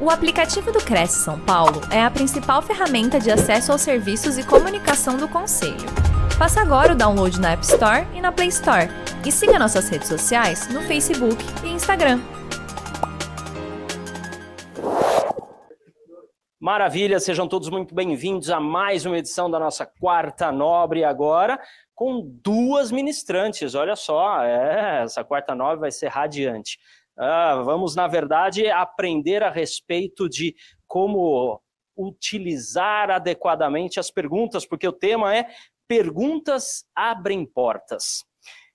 O aplicativo do Cresce São Paulo é a principal ferramenta de acesso aos serviços e comunicação do Conselho. Faça agora o download na App Store e na Play Store. E siga nossas redes sociais no Facebook e Instagram. Maravilha, sejam todos muito bem-vindos a mais uma edição da nossa quarta nobre agora, com duas ministrantes. Olha só, é, essa quarta nobre vai ser radiante. Ah, vamos, na verdade, aprender a respeito de como utilizar adequadamente as perguntas, porque o tema é Perguntas abrem portas.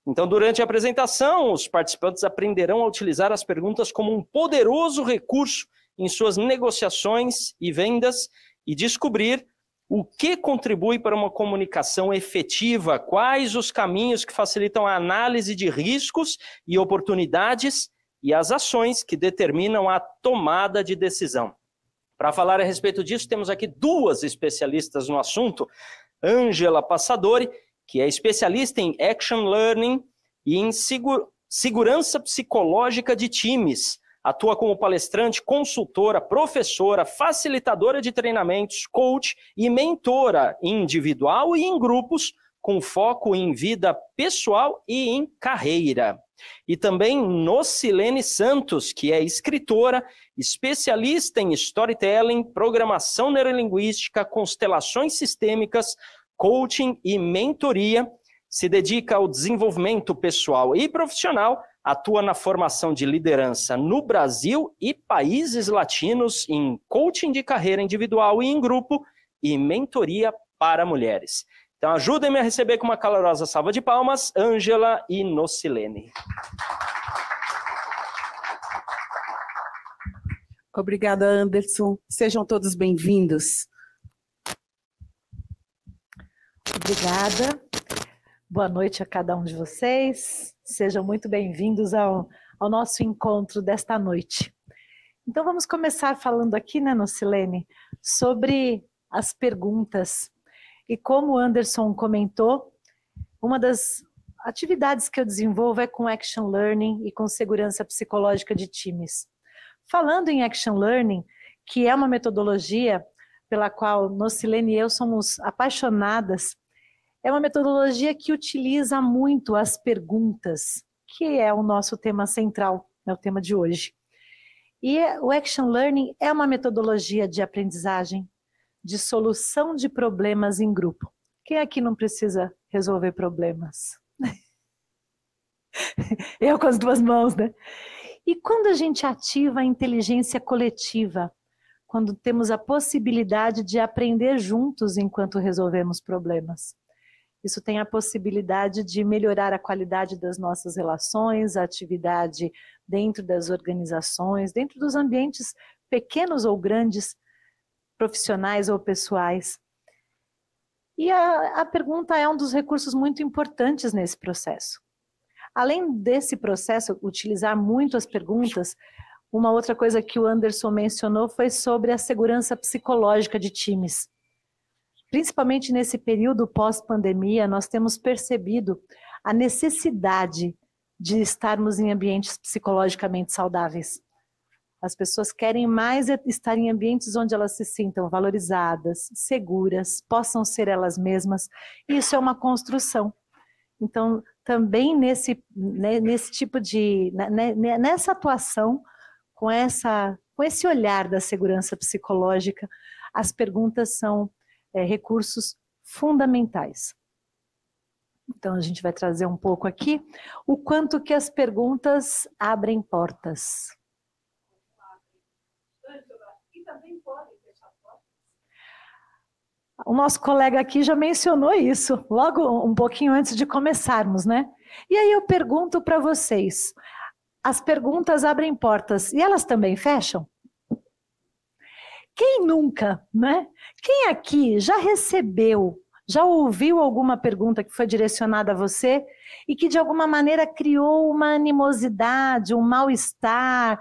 Então, durante a apresentação, os participantes aprenderão a utilizar as perguntas como um poderoso recurso em suas negociações e vendas e descobrir o que contribui para uma comunicação efetiva, quais os caminhos que facilitam a análise de riscos e oportunidades e as ações que determinam a tomada de decisão. Para falar a respeito disso, temos aqui duas especialistas no assunto. Ângela Passadori, que é especialista em Action Learning e em segurança psicológica de times. Atua como palestrante, consultora, professora, facilitadora de treinamentos, coach e mentora individual e em grupos, com foco em vida pessoal e em carreira. E também Nocilene Santos, que é escritora, especialista em storytelling, programação neurolinguística, constelações sistêmicas, coaching e mentoria. Se dedica ao desenvolvimento pessoal e profissional, atua na formação de liderança no Brasil e países latinos em coaching de carreira individual e em grupo e mentoria para mulheres. Então ajudem-me a receber com uma calorosa salva de palmas, Ângela e Nocilene. Obrigada, Anderson. Sejam todos bem-vindos. Obrigada. Boa noite a cada um de vocês. Sejam muito bem-vindos ao, ao nosso encontro desta noite. Então vamos começar falando aqui, né, Nocilene, sobre as perguntas e como o Anderson comentou, uma das atividades que eu desenvolvo é com Action Learning e com segurança psicológica de times. Falando em Action Learning, que é uma metodologia pela qual Nocilene e eu somos apaixonadas, é uma metodologia que utiliza muito as perguntas, que é o nosso tema central, é o tema de hoje. E o Action Learning é uma metodologia de aprendizagem de solução de problemas em grupo. Quem aqui não precisa resolver problemas? Eu com as duas mãos, né? E quando a gente ativa a inteligência coletiva, quando temos a possibilidade de aprender juntos enquanto resolvemos problemas. Isso tem a possibilidade de melhorar a qualidade das nossas relações, a atividade dentro das organizações, dentro dos ambientes pequenos ou grandes profissionais ou pessoais. E a, a pergunta é um dos recursos muito importantes nesse processo. Além desse processo, utilizar muito as perguntas, uma outra coisa que o Anderson mencionou foi sobre a segurança psicológica de times. Principalmente nesse período pós-pandemia, nós temos percebido a necessidade de estarmos em ambientes psicologicamente saudáveis. As pessoas querem mais é estar em ambientes onde elas se sintam valorizadas, seguras, possam ser elas mesmas. Isso é uma construção. Então, também nesse, né, nesse tipo de. Né, né, nessa atuação, com, essa, com esse olhar da segurança psicológica, as perguntas são é, recursos fundamentais. Então, a gente vai trazer um pouco aqui o quanto que as perguntas abrem portas. O nosso colega aqui já mencionou isso, logo um pouquinho antes de começarmos, né? E aí eu pergunto para vocês: as perguntas abrem portas e elas também fecham? Quem nunca, né? Quem aqui já recebeu, já ouviu alguma pergunta que foi direcionada a você e que de alguma maneira criou uma animosidade, um mal-estar,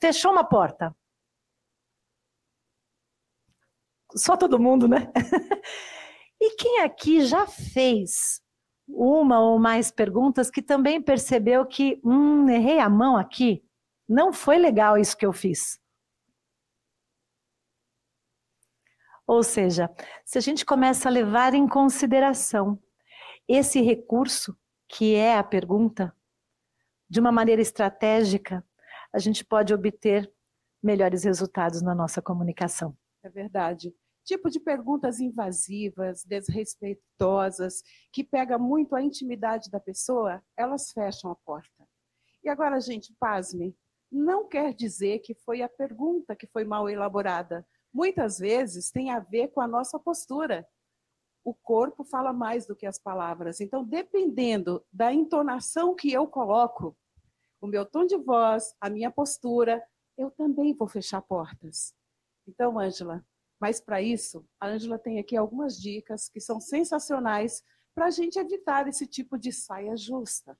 fechou uma porta? Só todo mundo, né? e quem aqui já fez uma ou mais perguntas que também percebeu que, hum, errei a mão aqui, não foi legal isso que eu fiz? Ou seja, se a gente começa a levar em consideração esse recurso, que é a pergunta, de uma maneira estratégica, a gente pode obter melhores resultados na nossa comunicação. É verdade. Tipo de perguntas invasivas, desrespeitosas, que pega muito a intimidade da pessoa, elas fecham a porta. E agora, gente, pasme, não quer dizer que foi a pergunta que foi mal elaborada. Muitas vezes tem a ver com a nossa postura. O corpo fala mais do que as palavras. Então, dependendo da entonação que eu coloco, o meu tom de voz, a minha postura, eu também vou fechar portas. Então, Ângela, mas para isso, a Ângela tem aqui algumas dicas que são sensacionais para a gente evitar esse tipo de saia justa.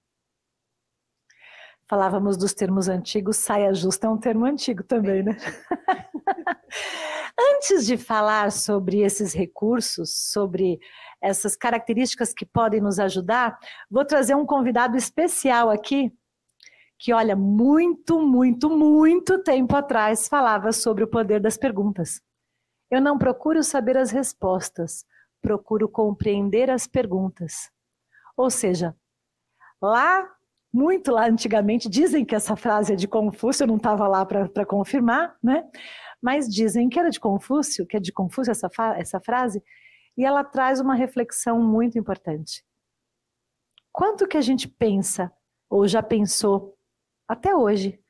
Falávamos dos termos antigos, saia justa é um termo antigo também, né? Antes de falar sobre esses recursos, sobre essas características que podem nos ajudar, vou trazer um convidado especial aqui, que, olha, muito, muito, muito tempo atrás falava sobre o poder das perguntas. Eu não procuro saber as respostas, procuro compreender as perguntas. Ou seja, lá, muito lá antigamente, dizem que essa frase é de Confúcio, eu não estava lá para confirmar, né? Mas dizem que era de Confúcio, que é de Confúcio essa, essa frase, e ela traz uma reflexão muito importante. Quanto que a gente pensa, ou já pensou, até hoje,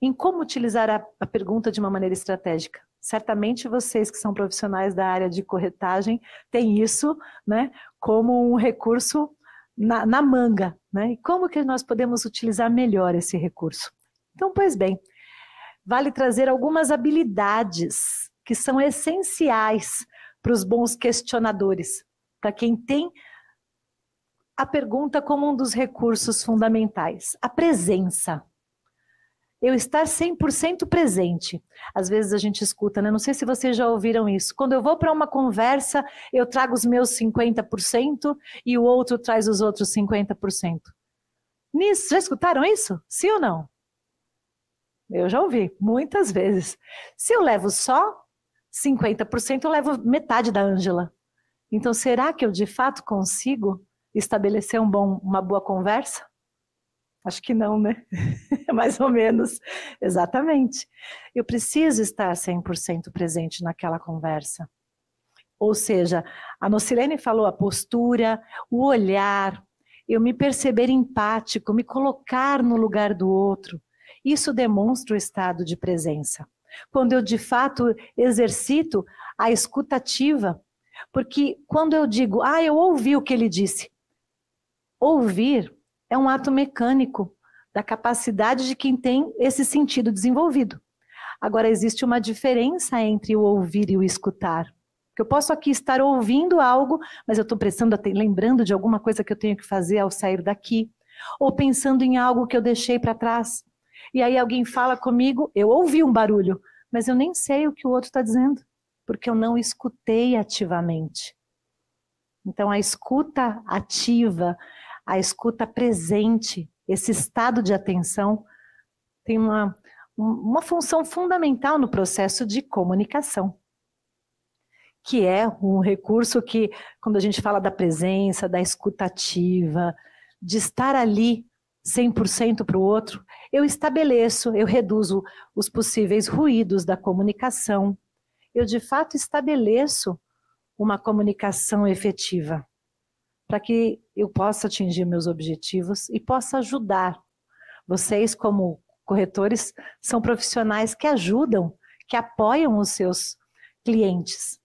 em como utilizar a, a pergunta de uma maneira estratégica? Certamente vocês que são profissionais da área de corretagem têm isso né, como um recurso na, na manga. Né? E como que nós podemos utilizar melhor esse recurso? Então, pois bem, vale trazer algumas habilidades que são essenciais para os bons questionadores, para quem tem a pergunta como um dos recursos fundamentais. A presença eu estar 100% presente. Às vezes a gente escuta, né? Não sei se vocês já ouviram isso. Quando eu vou para uma conversa, eu trago os meus 50% e o outro traz os outros 50%. Nisso, já escutaram isso? Sim ou não? Eu já ouvi, muitas vezes. Se eu levo só 50%, eu levo metade da Ângela. Então, será que eu de fato consigo estabelecer um bom, uma boa conversa? Acho que não, né? Mais ou menos. Exatamente. Eu preciso estar 100% presente naquela conversa. Ou seja, a Nocilene falou a postura, o olhar, eu me perceber empático, me colocar no lugar do outro. Isso demonstra o estado de presença. Quando eu de fato exercito a escutativa, porque quando eu digo, ah, eu ouvi o que ele disse, ouvir é um ato mecânico da capacidade de quem tem esse sentido desenvolvido. Agora, existe uma diferença entre o ouvir e o escutar. eu posso aqui estar ouvindo algo, mas eu estou prestando, lembrando de alguma coisa que eu tenho que fazer ao sair daqui, ou pensando em algo que eu deixei para trás. E aí alguém fala comigo, eu ouvi um barulho, mas eu nem sei o que o outro está dizendo, porque eu não escutei ativamente. Então, a escuta ativa, a escuta presente, esse estado de atenção, tem uma, uma função fundamental no processo de comunicação, que é um recurso que, quando a gente fala da presença, da escutativa, de estar ali 100% para o outro, eu estabeleço, eu reduzo os possíveis ruídos da comunicação, eu de fato estabeleço uma comunicação efetiva para que eu possa atingir meus objetivos e possa ajudar. Vocês, como corretores, são profissionais que ajudam, que apoiam os seus clientes.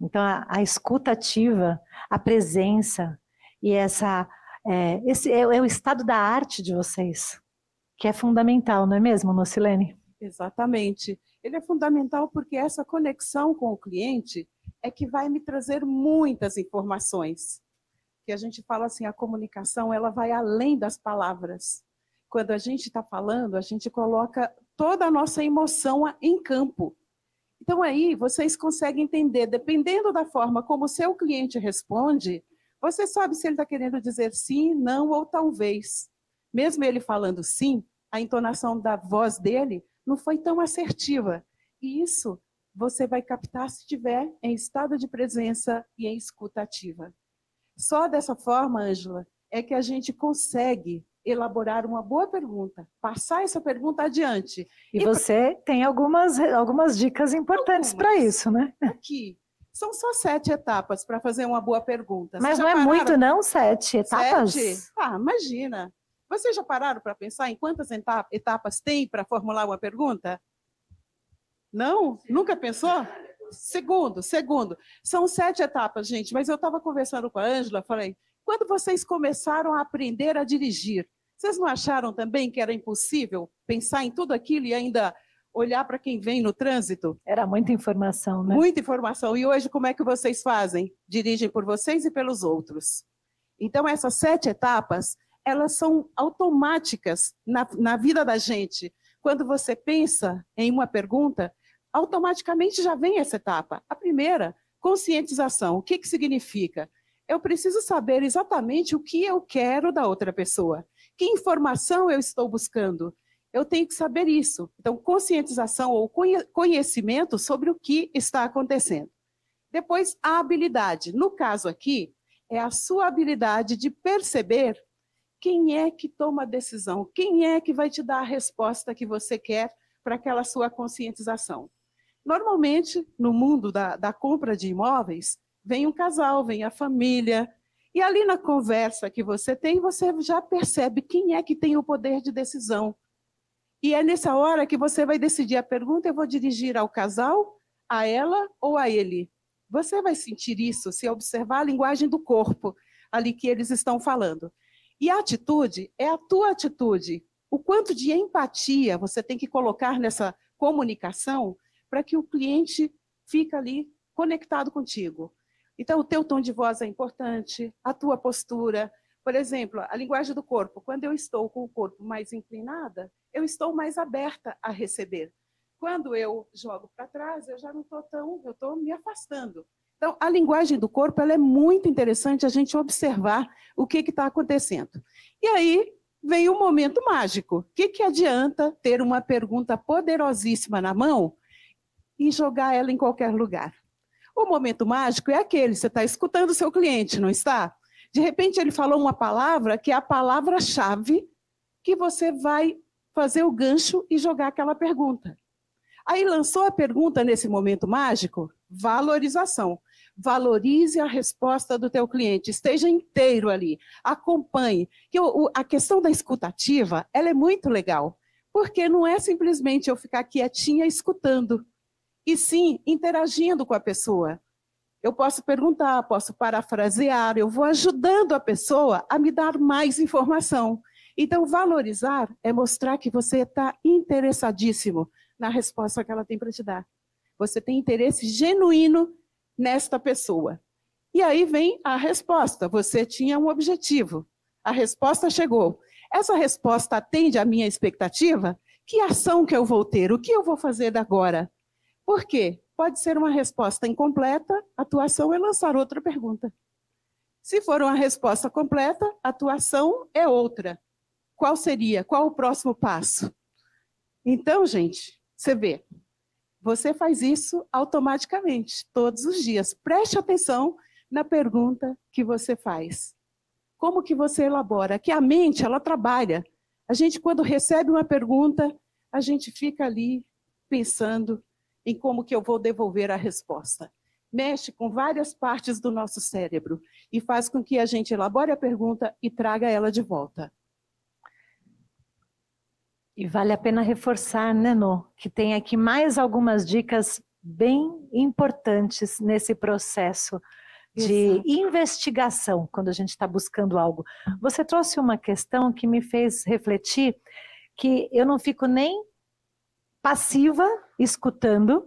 Então, a, a escuta ativa, a presença e essa, é, esse é, é, o estado da arte de vocês, que é fundamental, não é mesmo, Nocilene? Exatamente. Ele é fundamental porque essa conexão com o cliente é que vai me trazer muitas informações que a gente fala assim, a comunicação ela vai além das palavras. Quando a gente está falando, a gente coloca toda a nossa emoção em campo. Então aí vocês conseguem entender, dependendo da forma como o seu cliente responde, você sabe se ele está querendo dizer sim, não ou talvez. Mesmo ele falando sim, a entonação da voz dele não foi tão assertiva. E isso você vai captar se estiver em estado de presença e em escuta ativa. Só dessa forma, Ângela, é que a gente consegue elaborar uma boa pergunta, passar essa pergunta adiante. E, e você pra... tem algumas, algumas dicas importantes para isso, né? Aqui. São só sete etapas para fazer uma boa pergunta. Mas não é pararam... muito, não? Sete etapas? Sete? Ah, imagina. Vocês já pararam para pensar em quantas etapas tem para formular uma pergunta? Não? Nunca pensou? Segundo, segundo. São sete etapas, gente, mas eu estava conversando com a Ângela, falei, quando vocês começaram a aprender a dirigir, vocês não acharam também que era impossível pensar em tudo aquilo e ainda olhar para quem vem no trânsito? Era muita informação, né? Muita informação. E hoje, como é que vocês fazem? Dirigem por vocês e pelos outros. Então, essas sete etapas, elas são automáticas na, na vida da gente. Quando você pensa em uma pergunta, automaticamente já vem essa etapa. A primeira, conscientização. O que, que significa? Eu preciso saber exatamente o que eu quero da outra pessoa. Que informação eu estou buscando? Eu tenho que saber isso. Então, conscientização ou conhecimento sobre o que está acontecendo. Depois, a habilidade. No caso aqui, é a sua habilidade de perceber quem é que toma a decisão, quem é que vai te dar a resposta que você quer para aquela sua conscientização. Normalmente, no mundo da, da compra de imóveis, vem um casal, vem a família, e ali na conversa que você tem, você já percebe quem é que tem o poder de decisão. E é nessa hora que você vai decidir a pergunta: eu vou dirigir ao casal, a ela ou a ele? Você vai sentir isso se observar a linguagem do corpo ali que eles estão falando. E a atitude é a tua atitude. O quanto de empatia você tem que colocar nessa comunicação para que o cliente fique ali conectado contigo. Então, o teu tom de voz é importante, a tua postura. Por exemplo, a linguagem do corpo. Quando eu estou com o corpo mais inclinada, eu estou mais aberta a receber. Quando eu jogo para trás, eu já não estou tão, eu estou me afastando. Então, a linguagem do corpo ela é muito interessante a gente observar o que está acontecendo. E aí vem o momento mágico. O que, que adianta ter uma pergunta poderosíssima na mão e jogar ela em qualquer lugar? O momento mágico é aquele, você está escutando o seu cliente, não está? De repente ele falou uma palavra que é a palavra-chave que você vai fazer o gancho e jogar aquela pergunta. Aí lançou a pergunta nesse momento mágico, valorização. Valorize a resposta do teu cliente, esteja inteiro ali, acompanhe. Que a questão da escutativa, ela é muito legal, porque não é simplesmente eu ficar quietinha escutando e sim interagindo com a pessoa. Eu posso perguntar, posso parafrasear, eu vou ajudando a pessoa a me dar mais informação. Então, valorizar é mostrar que você está interessadíssimo na resposta que ela tem para te dar. Você tem interesse genuíno nesta pessoa. E aí vem a resposta. Você tinha um objetivo. A resposta chegou. Essa resposta atende à minha expectativa? Que ação que eu vou ter? O que eu vou fazer agora? Por quê? Pode ser uma resposta incompleta, a tua ação é lançar outra pergunta. Se for uma resposta completa, a tua ação é outra. Qual seria? Qual o próximo passo? Então, gente, você vê, você faz isso automaticamente, todos os dias. Preste atenção na pergunta que você faz. Como que você elabora? Que a mente, ela trabalha. A gente, quando recebe uma pergunta, a gente fica ali pensando, em como que eu vou devolver a resposta. Mexe com várias partes do nosso cérebro e faz com que a gente elabore a pergunta e traga ela de volta. E vale a pena reforçar, né, que tem aqui mais algumas dicas bem importantes nesse processo de Exato. investigação, quando a gente está buscando algo. Você trouxe uma questão que me fez refletir que eu não fico nem passiva, escutando,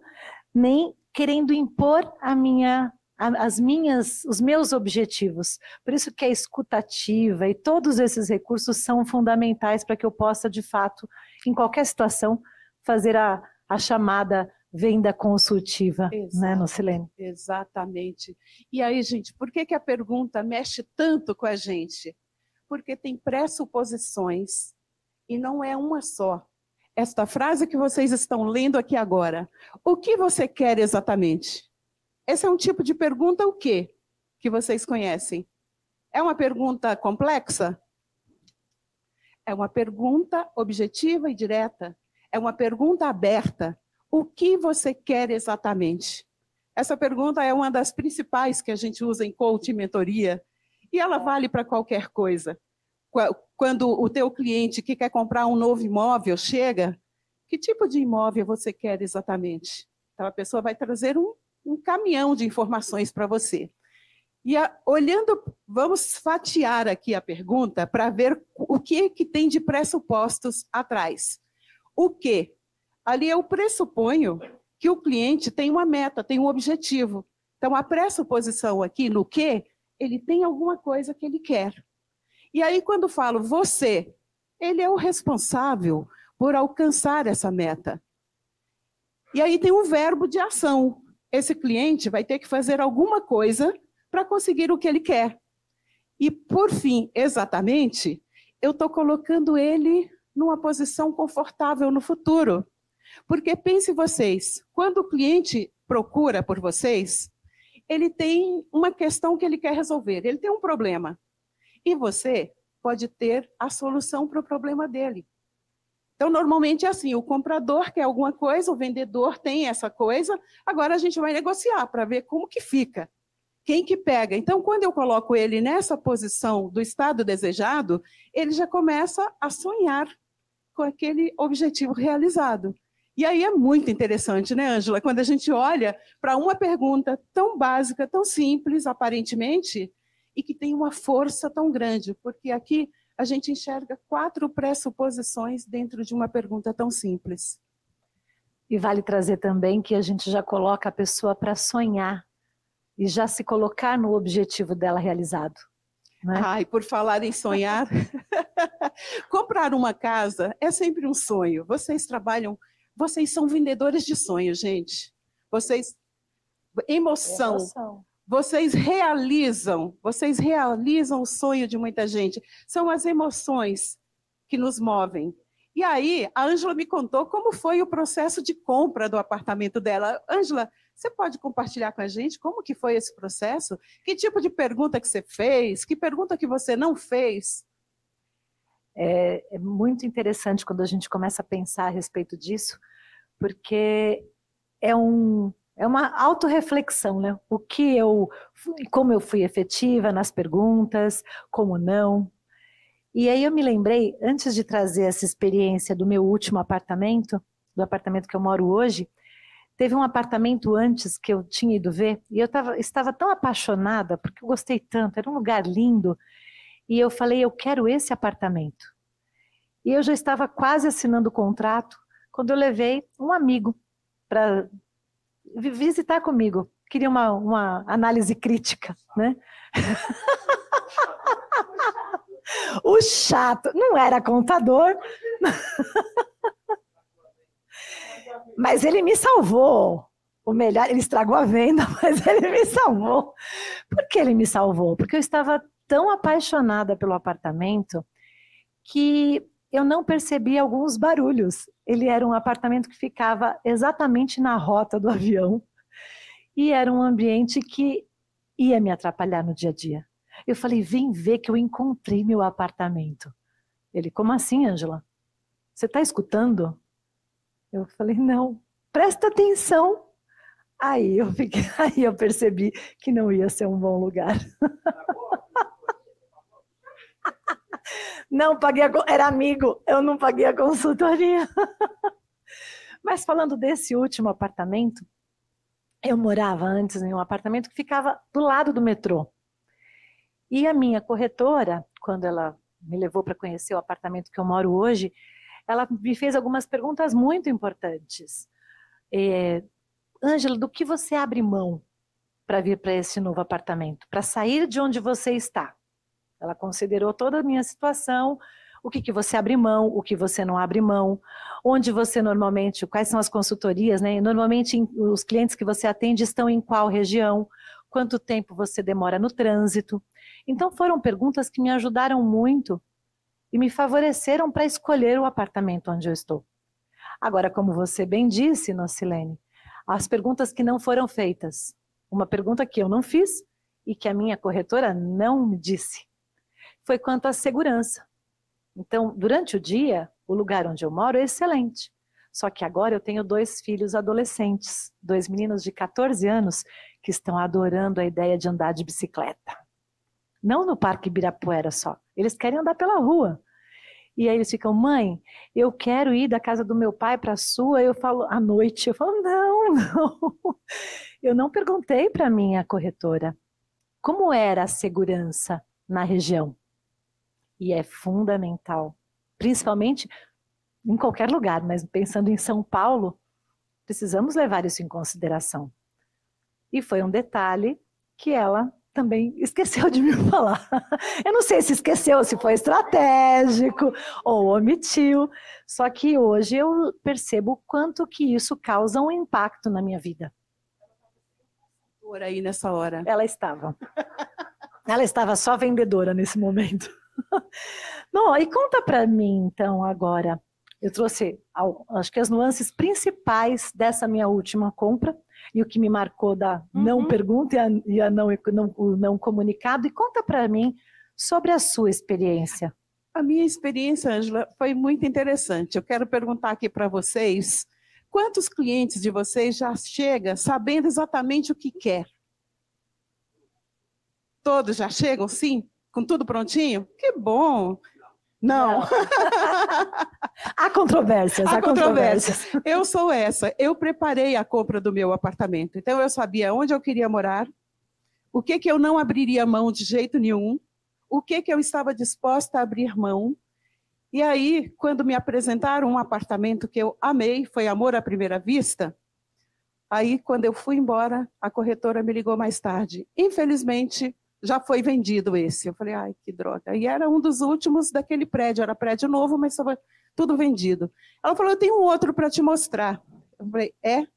nem querendo impor a minha as minhas, os meus objetivos. Por isso que a escutativa e todos esses recursos são fundamentais para que eu possa, de fato, em qualquer situação, fazer a, a chamada venda consultiva, Exato, né, Nocilene? Exatamente. E aí, gente, por que, que a pergunta mexe tanto com a gente? Porque tem pressuposições e não é uma só esta frase que vocês estão lendo aqui agora. O que você quer exatamente? Esse é um tipo de pergunta o quê? Que vocês conhecem. É uma pergunta complexa? É uma pergunta objetiva e direta. É uma pergunta aberta. O que você quer exatamente? Essa pergunta é uma das principais que a gente usa em coaching e mentoria, e ela vale para qualquer coisa. Quando o teu cliente que quer comprar um novo imóvel chega, que tipo de imóvel você quer exatamente? Então a pessoa vai trazer um, um caminhão de informações para você. E a, olhando, vamos fatiar aqui a pergunta para ver o que, que tem de pressupostos atrás. O que? Ali eu pressuponho que o cliente tem uma meta, tem um objetivo. Então, a pressuposição aqui no que, ele tem alguma coisa que ele quer. E aí, quando falo você, ele é o responsável por alcançar essa meta. E aí tem um verbo de ação. Esse cliente vai ter que fazer alguma coisa para conseguir o que ele quer. E, por fim, exatamente, eu estou colocando ele numa posição confortável no futuro. Porque pense vocês, quando o cliente procura por vocês, ele tem uma questão que ele quer resolver, ele tem um problema. E você pode ter a solução para o problema dele. Então, normalmente é assim: o comprador quer alguma coisa, o vendedor tem essa coisa, agora a gente vai negociar para ver como que fica. Quem que pega? Então, quando eu coloco ele nessa posição do estado desejado, ele já começa a sonhar com aquele objetivo realizado. E aí é muito interessante, né, Ângela, quando a gente olha para uma pergunta tão básica, tão simples, aparentemente, e que tem uma força tão grande, porque aqui a gente enxerga quatro pressuposições dentro de uma pergunta tão simples. E vale trazer também que a gente já coloca a pessoa para sonhar e já se colocar no objetivo dela realizado. Né? Ai, por falar em sonhar, comprar uma casa é sempre um sonho. Vocês trabalham, vocês são vendedores de sonhos, gente. Vocês emoção. emoção. Vocês realizam, vocês realizam o sonho de muita gente. São as emoções que nos movem. E aí, a Ângela me contou como foi o processo de compra do apartamento dela. Ângela, você pode compartilhar com a gente como que foi esse processo? Que tipo de pergunta que você fez? Que pergunta que você não fez? É, é muito interessante quando a gente começa a pensar a respeito disso, porque é um é uma autorreflexão, né? O que eu, como eu fui efetiva nas perguntas, como não. E aí eu me lembrei, antes de trazer essa experiência do meu último apartamento, do apartamento que eu moro hoje, Teve um apartamento antes que eu tinha ido ver e eu tava, estava tão apaixonada porque eu gostei tanto, era um lugar lindo. E eu falei, eu quero esse apartamento. E eu já estava quase assinando o contrato quando eu levei um amigo para visitar comigo. Queria uma, uma análise crítica, né? o chato não era contador. Mas ele me salvou. O melhor, ele estragou a venda, mas ele me salvou. Por que ele me salvou? Porque eu estava tão apaixonada pelo apartamento que eu não percebi alguns barulhos. Ele era um apartamento que ficava exatamente na rota do avião e era um ambiente que ia me atrapalhar no dia a dia. Eu falei: vem ver que eu encontrei meu apartamento. Ele: como assim, Angela? Você está escutando? Eu falei, não, presta atenção. Aí eu, fiquei, aí eu percebi que não ia ser um bom lugar. Não paguei, a, era amigo, eu não paguei a consultoria. Mas falando desse último apartamento, eu morava antes em um apartamento que ficava do lado do metrô. E a minha corretora, quando ela me levou para conhecer o apartamento que eu moro hoje, ela me fez algumas perguntas muito importantes. É, Ângela, do que você abre mão para vir para esse novo apartamento? Para sair de onde você está? Ela considerou toda a minha situação, o que, que você abre mão, o que você não abre mão, onde você normalmente, quais são as consultorias, né? Normalmente os clientes que você atende estão em qual região, quanto tempo você demora no trânsito. Então foram perguntas que me ajudaram muito e me favoreceram para escolher o apartamento onde eu estou. Agora, como você bem disse, Nocilene, as perguntas que não foram feitas. Uma pergunta que eu não fiz e que a minha corretora não me disse. Foi quanto à segurança. Então, durante o dia, o lugar onde eu moro é excelente. Só que agora eu tenho dois filhos adolescentes, dois meninos de 14 anos que estão adorando a ideia de andar de bicicleta. Não no Parque Ibirapuera só, eles querem andar pela rua. E aí eles ficam, mãe, eu quero ir da casa do meu pai para a sua. Eu falo, à noite, eu falo, não, não. Eu não perguntei para minha corretora como era a segurança na região. E é fundamental, principalmente em qualquer lugar, mas pensando em São Paulo, precisamos levar isso em consideração. E foi um detalhe que ela também esqueceu de me falar. Eu não sei se esqueceu, se foi estratégico ou omitiu, só que hoje eu percebo o quanto que isso causa um impacto na minha vida. Por aí nessa hora. Ela estava. Ela estava só vendedora nesse momento. Não, e conta para mim então agora. Eu trouxe, acho que as nuances principais dessa minha última compra e o que me marcou da uhum. não pergunta e a, e a não, não, o não comunicado. E conta para mim sobre a sua experiência. A minha experiência, Angela, foi muito interessante. Eu quero perguntar aqui para vocês, quantos clientes de vocês já chegam sabendo exatamente o que quer? Todos já chegam, sim? Com tudo prontinho? Que bom! Não. Não. há controvérsias. Há, há controvérsias. controvérsias. Eu sou essa. Eu preparei a compra do meu apartamento. Então, eu sabia onde eu queria morar, o que, que eu não abriria mão de jeito nenhum, o que, que eu estava disposta a abrir mão. E aí, quando me apresentaram um apartamento que eu amei, foi amor à primeira vista, aí, quando eu fui embora, a corretora me ligou mais tarde. Infelizmente, já foi vendido esse. Eu falei, ai, que droga. E era um dos últimos daquele prédio, era prédio novo, mas estava tudo vendido. Ela falou, eu tenho um outro para te mostrar. Eu falei, é? Eu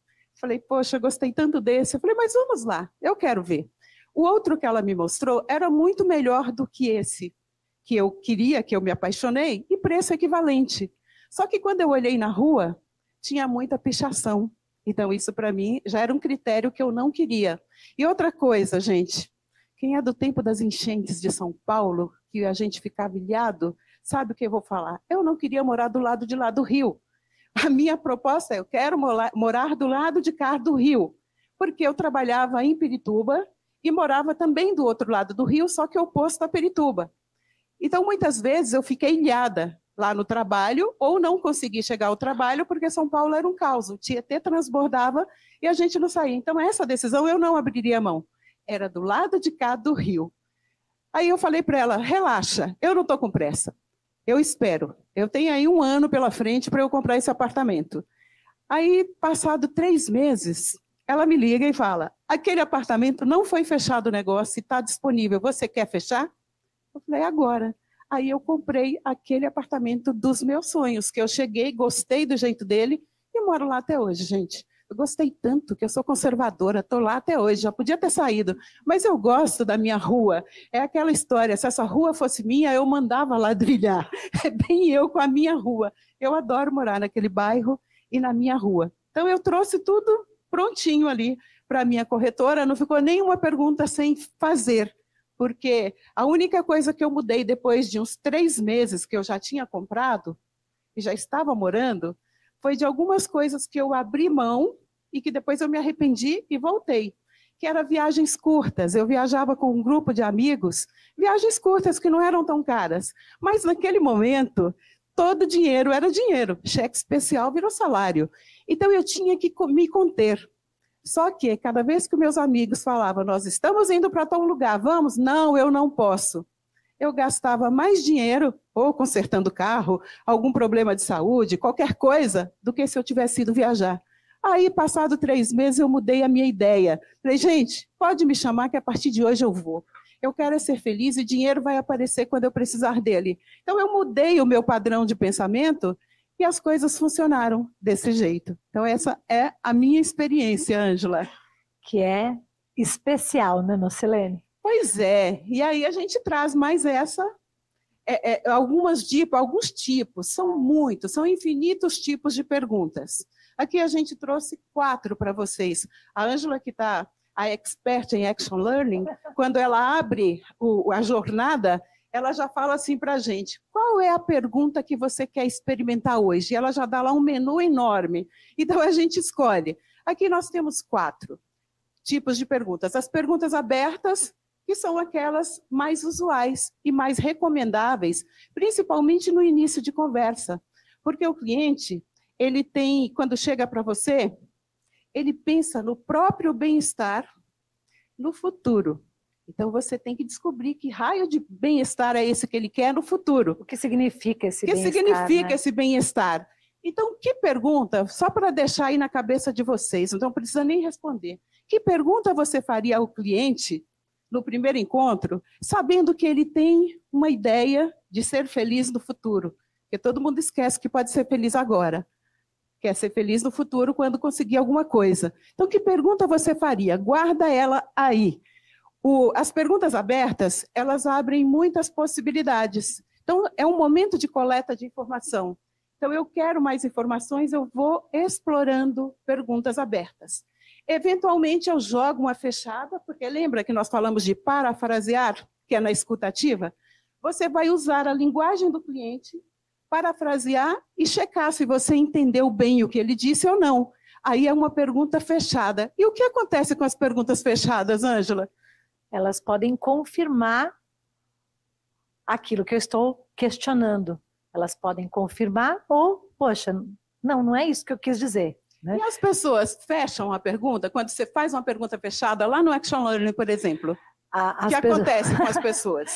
falei, poxa, gostei tanto desse. Eu falei, mas vamos lá, eu quero ver. O outro que ela me mostrou era muito melhor do que esse, que eu queria, que eu me apaixonei, e preço equivalente. Só que quando eu olhei na rua, tinha muita pichação. Então, isso para mim já era um critério que eu não queria. E outra coisa, gente, quem é do tempo das enchentes de São Paulo, que a gente ficava ilhado, sabe o que eu vou falar? Eu não queria morar do lado de lá do rio. A minha proposta é: eu quero morar do lado de cá do rio, porque eu trabalhava em Pirituba e morava também do outro lado do rio, só que oposto a Pirituba. Então, muitas vezes eu fiquei ilhada lá no trabalho ou não consegui chegar ao trabalho porque São Paulo era um caos. O Tietê transbordava e a gente não saía. Então, essa decisão eu não abriria mão era do lado de cá do rio. Aí eu falei para ela: relaxa, eu não estou com pressa. Eu espero. Eu tenho aí um ano pela frente para eu comprar esse apartamento. Aí, passado três meses, ela me liga e fala: aquele apartamento não foi fechado o negócio, está disponível. Você quer fechar? Eu falei: agora. Aí eu comprei aquele apartamento dos meus sonhos, que eu cheguei, gostei do jeito dele e moro lá até hoje, gente. Eu gostei tanto que eu sou conservadora, estou lá até hoje, já podia ter saído, mas eu gosto da minha rua. É aquela história: se essa rua fosse minha, eu mandava ladrilhar. É bem eu com a minha rua. Eu adoro morar naquele bairro e na minha rua. Então eu trouxe tudo prontinho ali para a minha corretora, não ficou nenhuma pergunta sem fazer, porque a única coisa que eu mudei depois de uns três meses que eu já tinha comprado e já estava morando, foi de algumas coisas que eu abri mão e que depois eu me arrependi e voltei. Que eram viagens curtas. Eu viajava com um grupo de amigos, viagens curtas que não eram tão caras. Mas naquele momento, todo dinheiro era dinheiro. Cheque especial virou salário. Então eu tinha que me conter. Só que cada vez que meus amigos falavam, nós estamos indo para tal lugar, vamos? Não, eu não posso. Eu gastava mais dinheiro, ou consertando carro, algum problema de saúde, qualquer coisa, do que se eu tivesse ido viajar. Aí, passado três meses, eu mudei a minha ideia. Falei, gente, pode me chamar que a partir de hoje eu vou. Eu quero é ser feliz e dinheiro vai aparecer quando eu precisar dele. Então, eu mudei o meu padrão de pensamento e as coisas funcionaram desse jeito. Então, essa é a minha experiência, Ângela. Que é especial, né, Nocilene? Pois é. E aí a gente traz mais essa é, é, algumas tipo, alguns tipos, são muitos, são infinitos tipos de perguntas. Aqui a gente trouxe quatro para vocês. A Ângela, que está a expert em Action Learning, quando ela abre o, a jornada, ela já fala assim para a gente: qual é a pergunta que você quer experimentar hoje? E ela já dá lá um menu enorme. Então a gente escolhe. Aqui nós temos quatro tipos de perguntas: as perguntas abertas, que são aquelas mais usuais e mais recomendáveis, principalmente no início de conversa, porque o cliente ele tem, quando chega para você, ele pensa no próprio bem-estar, no futuro. Então você tem que descobrir que raio de bem-estar é esse que ele quer no futuro. O que significa esse bem-estar? O que significa né? esse bem-estar? Então, que pergunta, só para deixar aí na cabeça de vocês, não precisa nem responder. Que pergunta você faria ao cliente no primeiro encontro, sabendo que ele tem uma ideia de ser feliz no futuro? Porque todo mundo esquece que pode ser feliz agora. Quer ser feliz no futuro quando conseguir alguma coisa. Então, que pergunta você faria? Guarda ela aí. O, as perguntas abertas, elas abrem muitas possibilidades. Então, é um momento de coleta de informação. Então, eu quero mais informações, eu vou explorando perguntas abertas. Eventualmente, eu jogo uma fechada, porque lembra que nós falamos de parafrasear, que é na escutativa? Você vai usar a linguagem do cliente, parafrasear e checar se você entendeu bem o que ele disse ou não. Aí é uma pergunta fechada. E o que acontece com as perguntas fechadas, Ângela? Elas podem confirmar aquilo que eu estou questionando. Elas podem confirmar ou, poxa, não, não é isso que eu quis dizer. Né? E as pessoas fecham a pergunta? Quando você faz uma pergunta fechada, lá no Action Learning, por exemplo, o que acontece com as pessoas?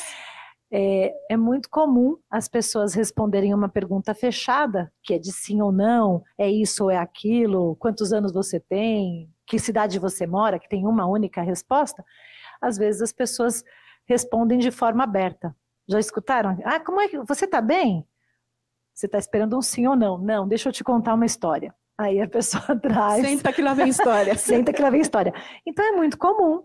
É, é, muito comum as pessoas responderem uma pergunta fechada, que é de sim ou não, é isso ou é aquilo, quantos anos você tem, que cidade você mora, que tem uma única resposta. Às vezes as pessoas respondem de forma aberta. Já escutaram? Ah, como é que você está bem? Você está esperando um sim ou não? Não, deixa eu te contar uma história. Aí a pessoa traz. Senta que lá vem história. Senta que lá vem história. Então é muito comum,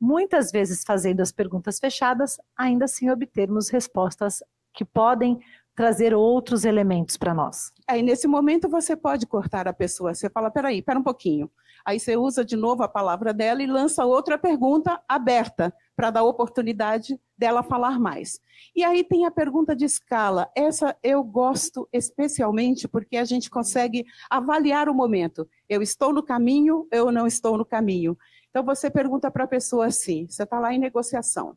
muitas vezes fazendo as perguntas fechadas, ainda assim obtermos respostas que podem trazer outros elementos para nós. Aí nesse momento você pode cortar a pessoa. Você fala, peraí, pera um pouquinho. Aí você usa de novo a palavra dela e lança outra pergunta aberta para dar oportunidade dela falar mais. E aí tem a pergunta de escala. Essa eu gosto especialmente porque a gente consegue avaliar o momento. Eu estou no caminho, eu não estou no caminho. Então você pergunta para a pessoa assim: você está lá em negociação.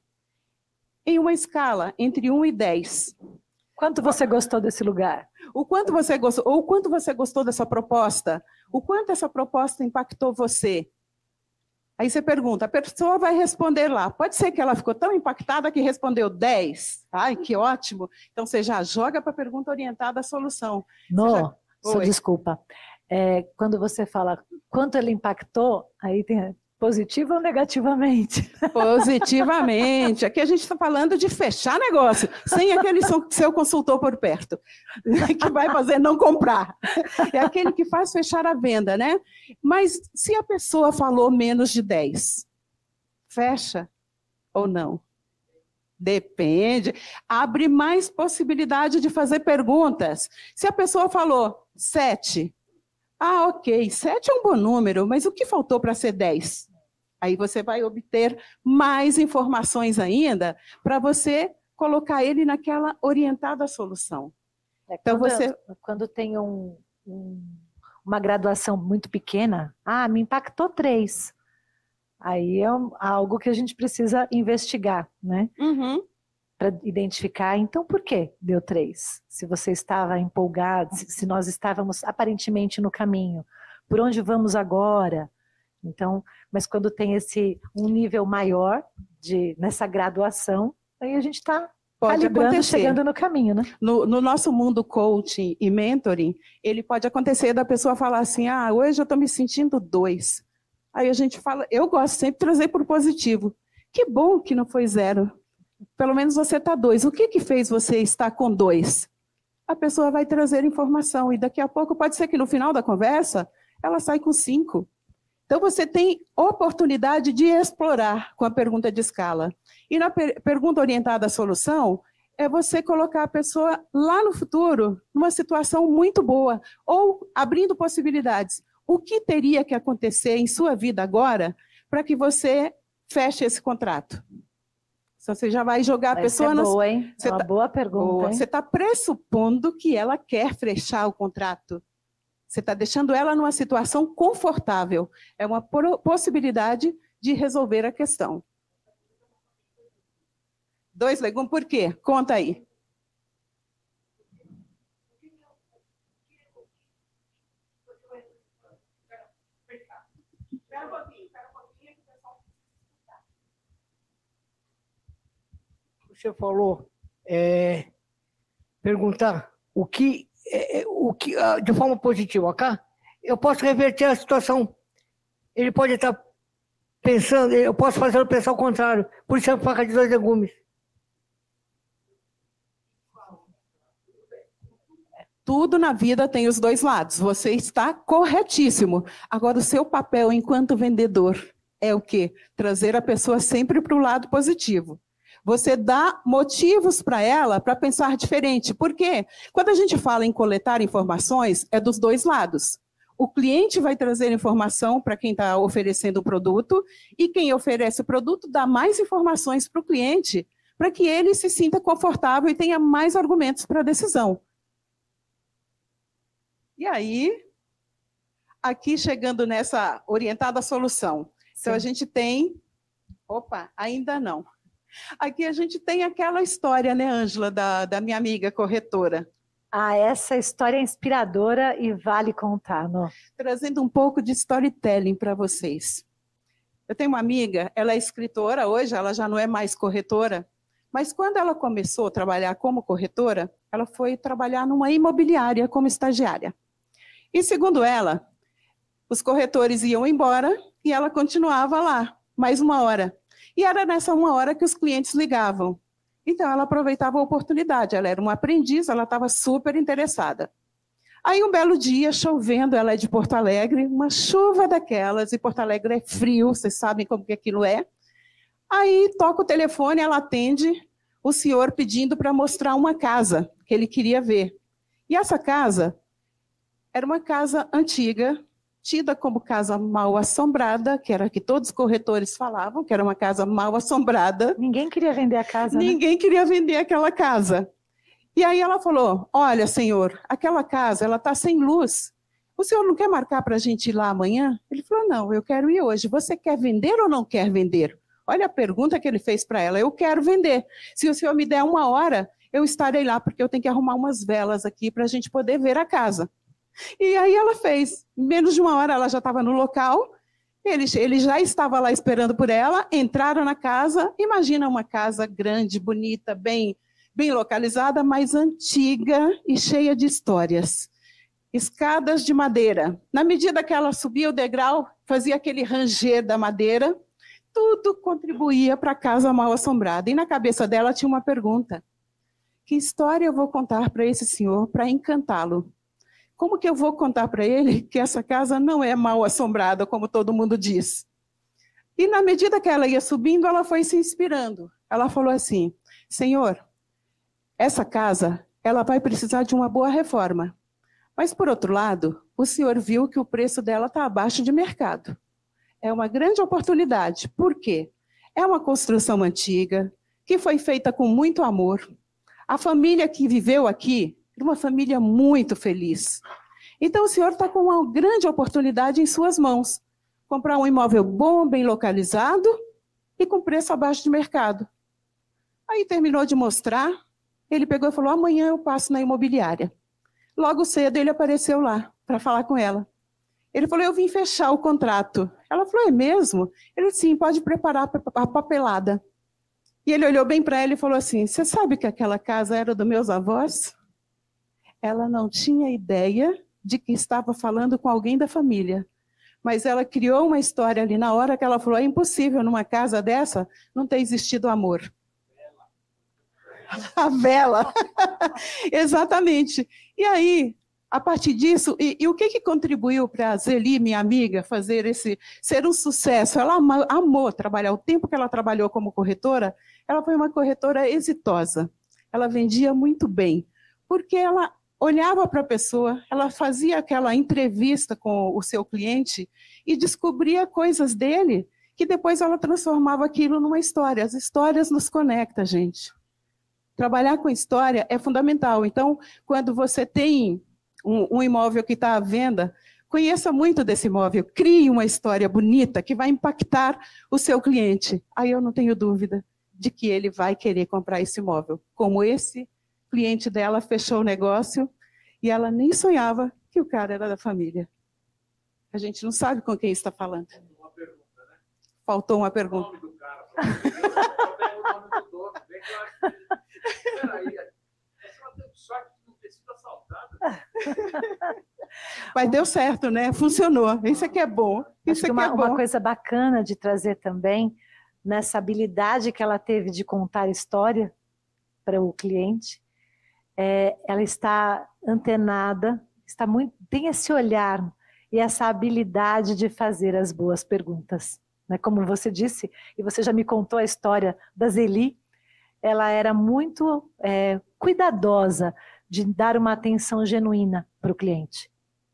Em uma escala entre 1 e 10. Quanto você gostou desse lugar? O quanto você gostou, ou quanto você gostou dessa proposta? O quanto essa proposta impactou você? Aí você pergunta, a pessoa vai responder lá. Pode ser que ela ficou tão impactada que respondeu 10. Ai, que ótimo. Então você já joga para a pergunta orientada à solução. Não, já... desculpa. É, quando você fala quanto ele impactou, aí tem Positivo ou negativamente? Positivamente. Aqui a gente está falando de fechar negócio, sem aquele seu consultor por perto, que vai fazer não comprar. É aquele que faz fechar a venda, né? Mas se a pessoa falou menos de 10, fecha ou não? Depende. Abre mais possibilidade de fazer perguntas. Se a pessoa falou 7, ah, ok, 7 é um bom número, mas o que faltou para ser 10? Aí você vai obter mais informações ainda para você colocar ele naquela orientada solução. É, então quando, você quando tem um, um, uma graduação muito pequena, ah, me impactou três. Aí é algo que a gente precisa investigar, né? Uhum. Para identificar, então por que deu três? Se você estava empolgado, se nós estávamos aparentemente no caminho, por onde vamos agora? Então, mas quando tem esse um nível maior de nessa graduação, aí a gente está calibrando, acontecer. chegando no caminho, né? No, no, nosso mundo coaching e mentoring, ele pode acontecer da pessoa falar assim, ah, hoje eu estou me sentindo dois. Aí a gente fala, eu gosto sempre de trazer por positivo. Que bom que não foi zero. Pelo menos você está dois. O que que fez você estar com dois? A pessoa vai trazer informação e daqui a pouco pode ser que no final da conversa ela sai com cinco. Então, você tem oportunidade de explorar com a pergunta de escala. E na per pergunta orientada à solução, é você colocar a pessoa lá no futuro numa situação muito boa ou abrindo possibilidades. O que teria que acontecer em sua vida agora para que você feche esse contrato? Então, você já vai jogar a pessoa ser na boa, hein? Você É uma tá- boa pergunta, Boa. hein? Você está pressupondo que ela quer fechar o contrato. Você está deixando ela numa situação confortável. É uma possibilidade de resolver a questão. Dois legumes, por quê? Conta aí. você falou, é, perguntar o que, é, é, o que, ah, de forma positiva, cá, eu posso reverter a situação. Ele pode estar pensando, eu posso fazer ele pensar o contrário. Por isso é faca de dois legumes. Tudo na vida tem os dois lados. Você está corretíssimo. Agora, o seu papel enquanto vendedor é o quê? Trazer a pessoa sempre para o lado positivo. Você dá motivos para ela para pensar diferente. Por quê? Quando a gente fala em coletar informações, é dos dois lados. O cliente vai trazer informação para quem está oferecendo o produto, e quem oferece o produto dá mais informações para o cliente, para que ele se sinta confortável e tenha mais argumentos para a decisão. E aí, aqui chegando nessa orientada solução. Então, a Sim. gente tem. Opa, ainda não. Aqui a gente tem aquela história, né, Ângela, da, da minha amiga corretora, Ah, essa história é inspiradora e vale contar, no. trazendo um pouco de storytelling para vocês. Eu tenho uma amiga, ela é escritora hoje, ela já não é mais corretora, mas quando ela começou a trabalhar como corretora, ela foi trabalhar numa imobiliária como estagiária. E segundo ela, os corretores iam embora e ela continuava lá, mais uma hora. E era nessa uma hora que os clientes ligavam. Então ela aproveitava a oportunidade, ela era uma aprendiz, ela estava super interessada. Aí um belo dia, chovendo, ela é de Porto Alegre, uma chuva daquelas, e Porto Alegre é frio, vocês sabem como que aquilo é. Aí toca o telefone, ela atende, o senhor pedindo para mostrar uma casa que ele queria ver. E essa casa era uma casa antiga, tida como casa mal assombrada, que era que todos os corretores falavam, que era uma casa mal assombrada. Ninguém queria vender a casa, né? Ninguém queria vender aquela casa. E aí ela falou: Olha, senhor, aquela casa ela está sem luz. O senhor não quer marcar para a gente ir lá amanhã? Ele falou: Não, eu quero ir hoje. Você quer vender ou não quer vender? Olha a pergunta que ele fez para ela: Eu quero vender. Se o senhor me der uma hora, eu estarei lá, porque eu tenho que arrumar umas velas aqui para a gente poder ver a casa. E aí ela fez. Menos de uma hora ela já estava no local. Ele, ele já estava lá esperando por ela. Entraram na casa. Imagina uma casa grande, bonita, bem, bem localizada, mas antiga e cheia de histórias. Escadas de madeira. Na medida que ela subia o degrau, fazia aquele ranger da madeira. Tudo contribuía para a casa mal assombrada. E na cabeça dela tinha uma pergunta: Que história eu vou contar para esse senhor para encantá-lo? Como que eu vou contar para ele que essa casa não é mal assombrada, como todo mundo diz? E na medida que ela ia subindo, ela foi se inspirando. Ela falou assim: Senhor, essa casa, ela vai precisar de uma boa reforma. Mas por outro lado, o senhor viu que o preço dela está abaixo de mercado. É uma grande oportunidade. Por quê? É uma construção antiga, que foi feita com muito amor. A família que viveu aqui era uma família muito feliz. Então, o senhor está com uma grande oportunidade em suas mãos. Comprar um imóvel bom, bem localizado e com preço abaixo de mercado. Aí terminou de mostrar, ele pegou e falou: amanhã eu passo na imobiliária. Logo cedo ele apareceu lá para falar com ela. Ele falou: eu vim fechar o contrato. Ela falou: é mesmo? Ele disse: sim, pode preparar a papelada. E ele olhou bem para ela e falou assim: Você sabe que aquela casa era dos meus avós? Ela não tinha ideia de que estava falando com alguém da família. Mas ela criou uma história ali na hora que ela falou: é impossível numa casa dessa não ter existido amor. A vela. Exatamente. E aí, a partir disso, e, e o que, que contribuiu para a Zeli, minha amiga, fazer esse ser um sucesso? Ela amou, amou trabalhar. O tempo que ela trabalhou como corretora, ela foi uma corretora exitosa. ela vendia muito bem, porque ela olhava para a pessoa, ela fazia aquela entrevista com o seu cliente e descobria coisas dele que depois ela transformava aquilo numa história. As histórias nos conectam, gente. Trabalhar com história é fundamental. Então, quando você tem um, um imóvel que está à venda, conheça muito desse imóvel, crie uma história bonita que vai impactar o seu cliente. Aí eu não tenho dúvida de que ele vai querer comprar esse imóvel. Como esse cliente dela fechou o negócio e ela nem sonhava que o cara era da família. A gente não sabe com quem está falando. Uma pergunta, né? Faltou uma pergunta. O nome do cara. o nome do dono. Bem que eu acho que... Peraí, ela teve sorte de não ter sido assaltada. Mas deu certo, né? Funcionou. Isso aqui é bom. Isso aqui uma, é bom. uma coisa bacana de trazer também nessa habilidade que ela teve de contar história para o cliente, é, ela está antenada, está muito, tem esse olhar e essa habilidade de fazer as boas perguntas. Né? Como você disse, e você já me contou a história da Zeli, ela era muito é, cuidadosa de dar uma atenção genuína para o cliente.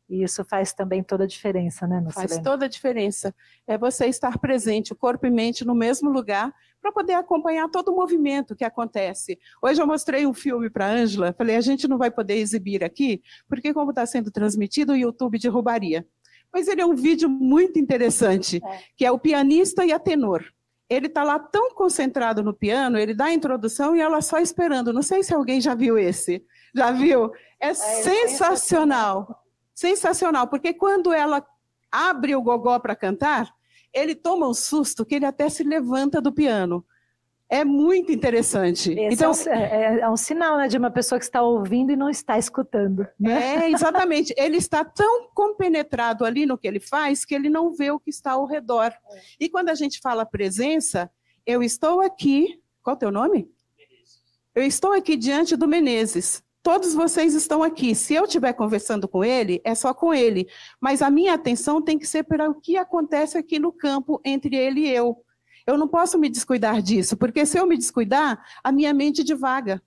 E isso faz também toda a diferença, né, Faz toda a diferença. É você estar presente, o corpo e mente no mesmo lugar, para poder acompanhar todo o movimento que acontece. Hoje eu mostrei um filme para a Ângela, falei, a gente não vai poder exibir aqui, porque como está sendo transmitido, o YouTube derrubaria. Mas ele é um vídeo muito interessante, é. que é o pianista e a tenor. Ele está lá tão concentrado no piano, ele dá a introdução e ela só esperando. Não sei se alguém já viu esse. Já viu? É, é sensacional. sensacional sensacional, porque quando ela abre o gogó para cantar, ele toma um susto que ele até se levanta do piano. É muito interessante. Esse então, é um, é, é um, sinal né, de uma pessoa que está ouvindo e não está escutando. Né? É, exatamente. ele está tão compenetrado ali no que ele faz que ele não vê o que está ao redor. É. E quando a gente fala presença, eu estou aqui. Qual é o teu nome? Menezes. Eu estou aqui diante do Menezes. Todos vocês estão aqui. Se eu estiver conversando com ele, é só com ele. Mas a minha atenção tem que ser para o que acontece aqui no campo entre ele e eu. Eu não posso me descuidar disso, porque se eu me descuidar, a minha mente divaga.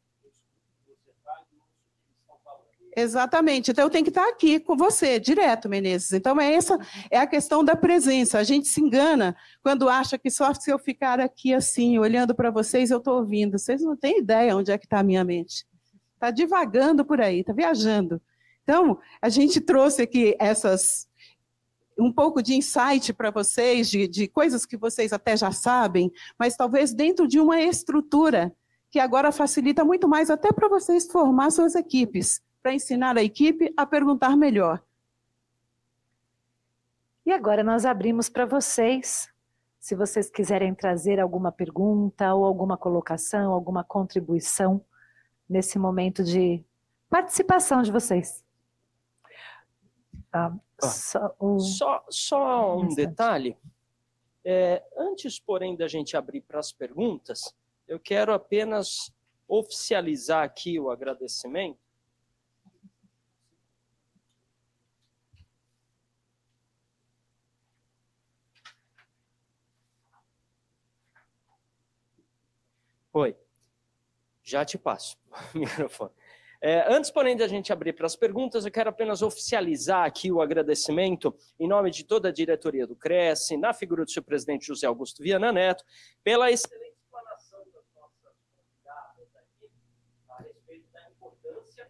Exatamente. Então eu tenho que estar aqui com você, direto, Menezes. Então é essa é a questão da presença. A gente se engana quando acha que só se eu ficar aqui assim, olhando para vocês, eu estou ouvindo. Vocês não têm ideia onde é que está a minha mente está divagando por aí, está viajando. Então, a gente trouxe aqui essas um pouco de insight para vocês, de, de coisas que vocês até já sabem, mas talvez dentro de uma estrutura que agora facilita muito mais até para vocês formar suas equipes, para ensinar a equipe a perguntar melhor. E agora nós abrimos para vocês, se vocês quiserem trazer alguma pergunta ou alguma colocação, alguma contribuição nesse momento de participação de vocês. Ah, só, um... só, só, um, detalhe. É, antes, porém, da gente abrir para as perguntas, eu quero apenas oficializar aqui o agradecimento. Oi. Já te passo o microfone. É, antes, porém, de a gente abrir para as perguntas, eu quero apenas oficializar aqui o agradecimento em nome de toda a diretoria do Cresce, na figura do seu presidente José Augusto Viana Neto, pela excelente explanação das nossas convidadas aqui a respeito da importância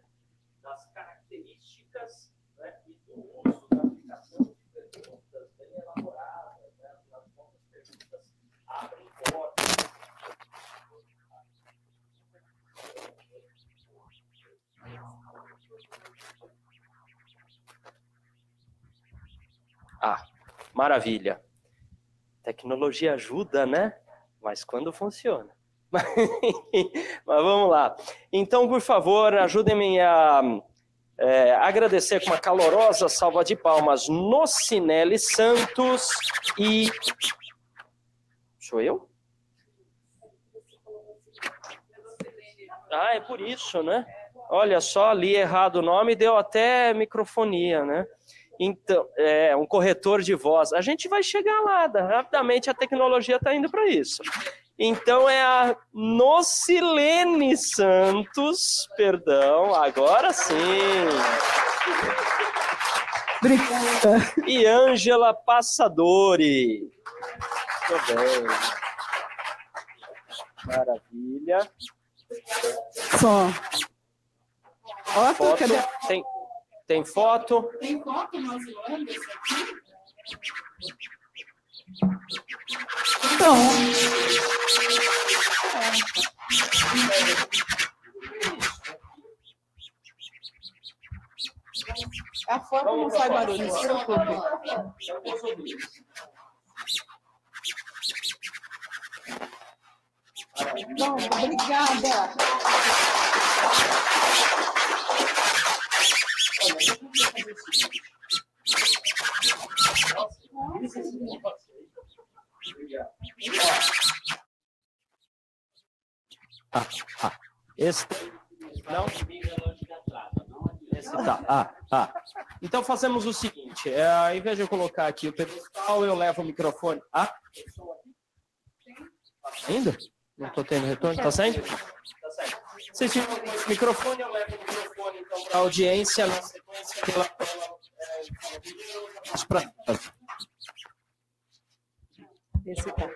das características né, e do uso da aplicação de perguntas bem elaboradas, né, as nossas perguntas abrem portas Ah, maravilha. Tecnologia ajuda, né? Mas quando funciona. Mas vamos lá. Então, por favor, ajudem-me a é, agradecer com uma calorosa salva de palmas Nocinelli Santos e. Sou eu? Ah, é por isso, né? Olha só, li errado o nome, deu até microfonia, né? Então, é um corretor de voz. A gente vai chegar lá, rapidamente a tecnologia está indo para isso. Então é a Nocilene Santos, perdão, agora sim. Obrigada. E Ângela Passadori. Muito bem. Maravilha. Só. Foto, Foto. cadê? Tem, tem foto? Tem foto nós Então. É. A foto não sai barulho, não se preocupe. Bom, obrigada. Esse não? Esse tá. Ah, ah. Então fazemos o seguinte: é, ao invés de eu colocar aqui o pedestal, eu levo o microfone. Ah? Tá Ainda? Não estou tendo retorno? Tá saindo? Tá saindo. Vocês tiram o microfone, eu levo o microfone então, para a audiência na sequência que é, pra- Esse tá.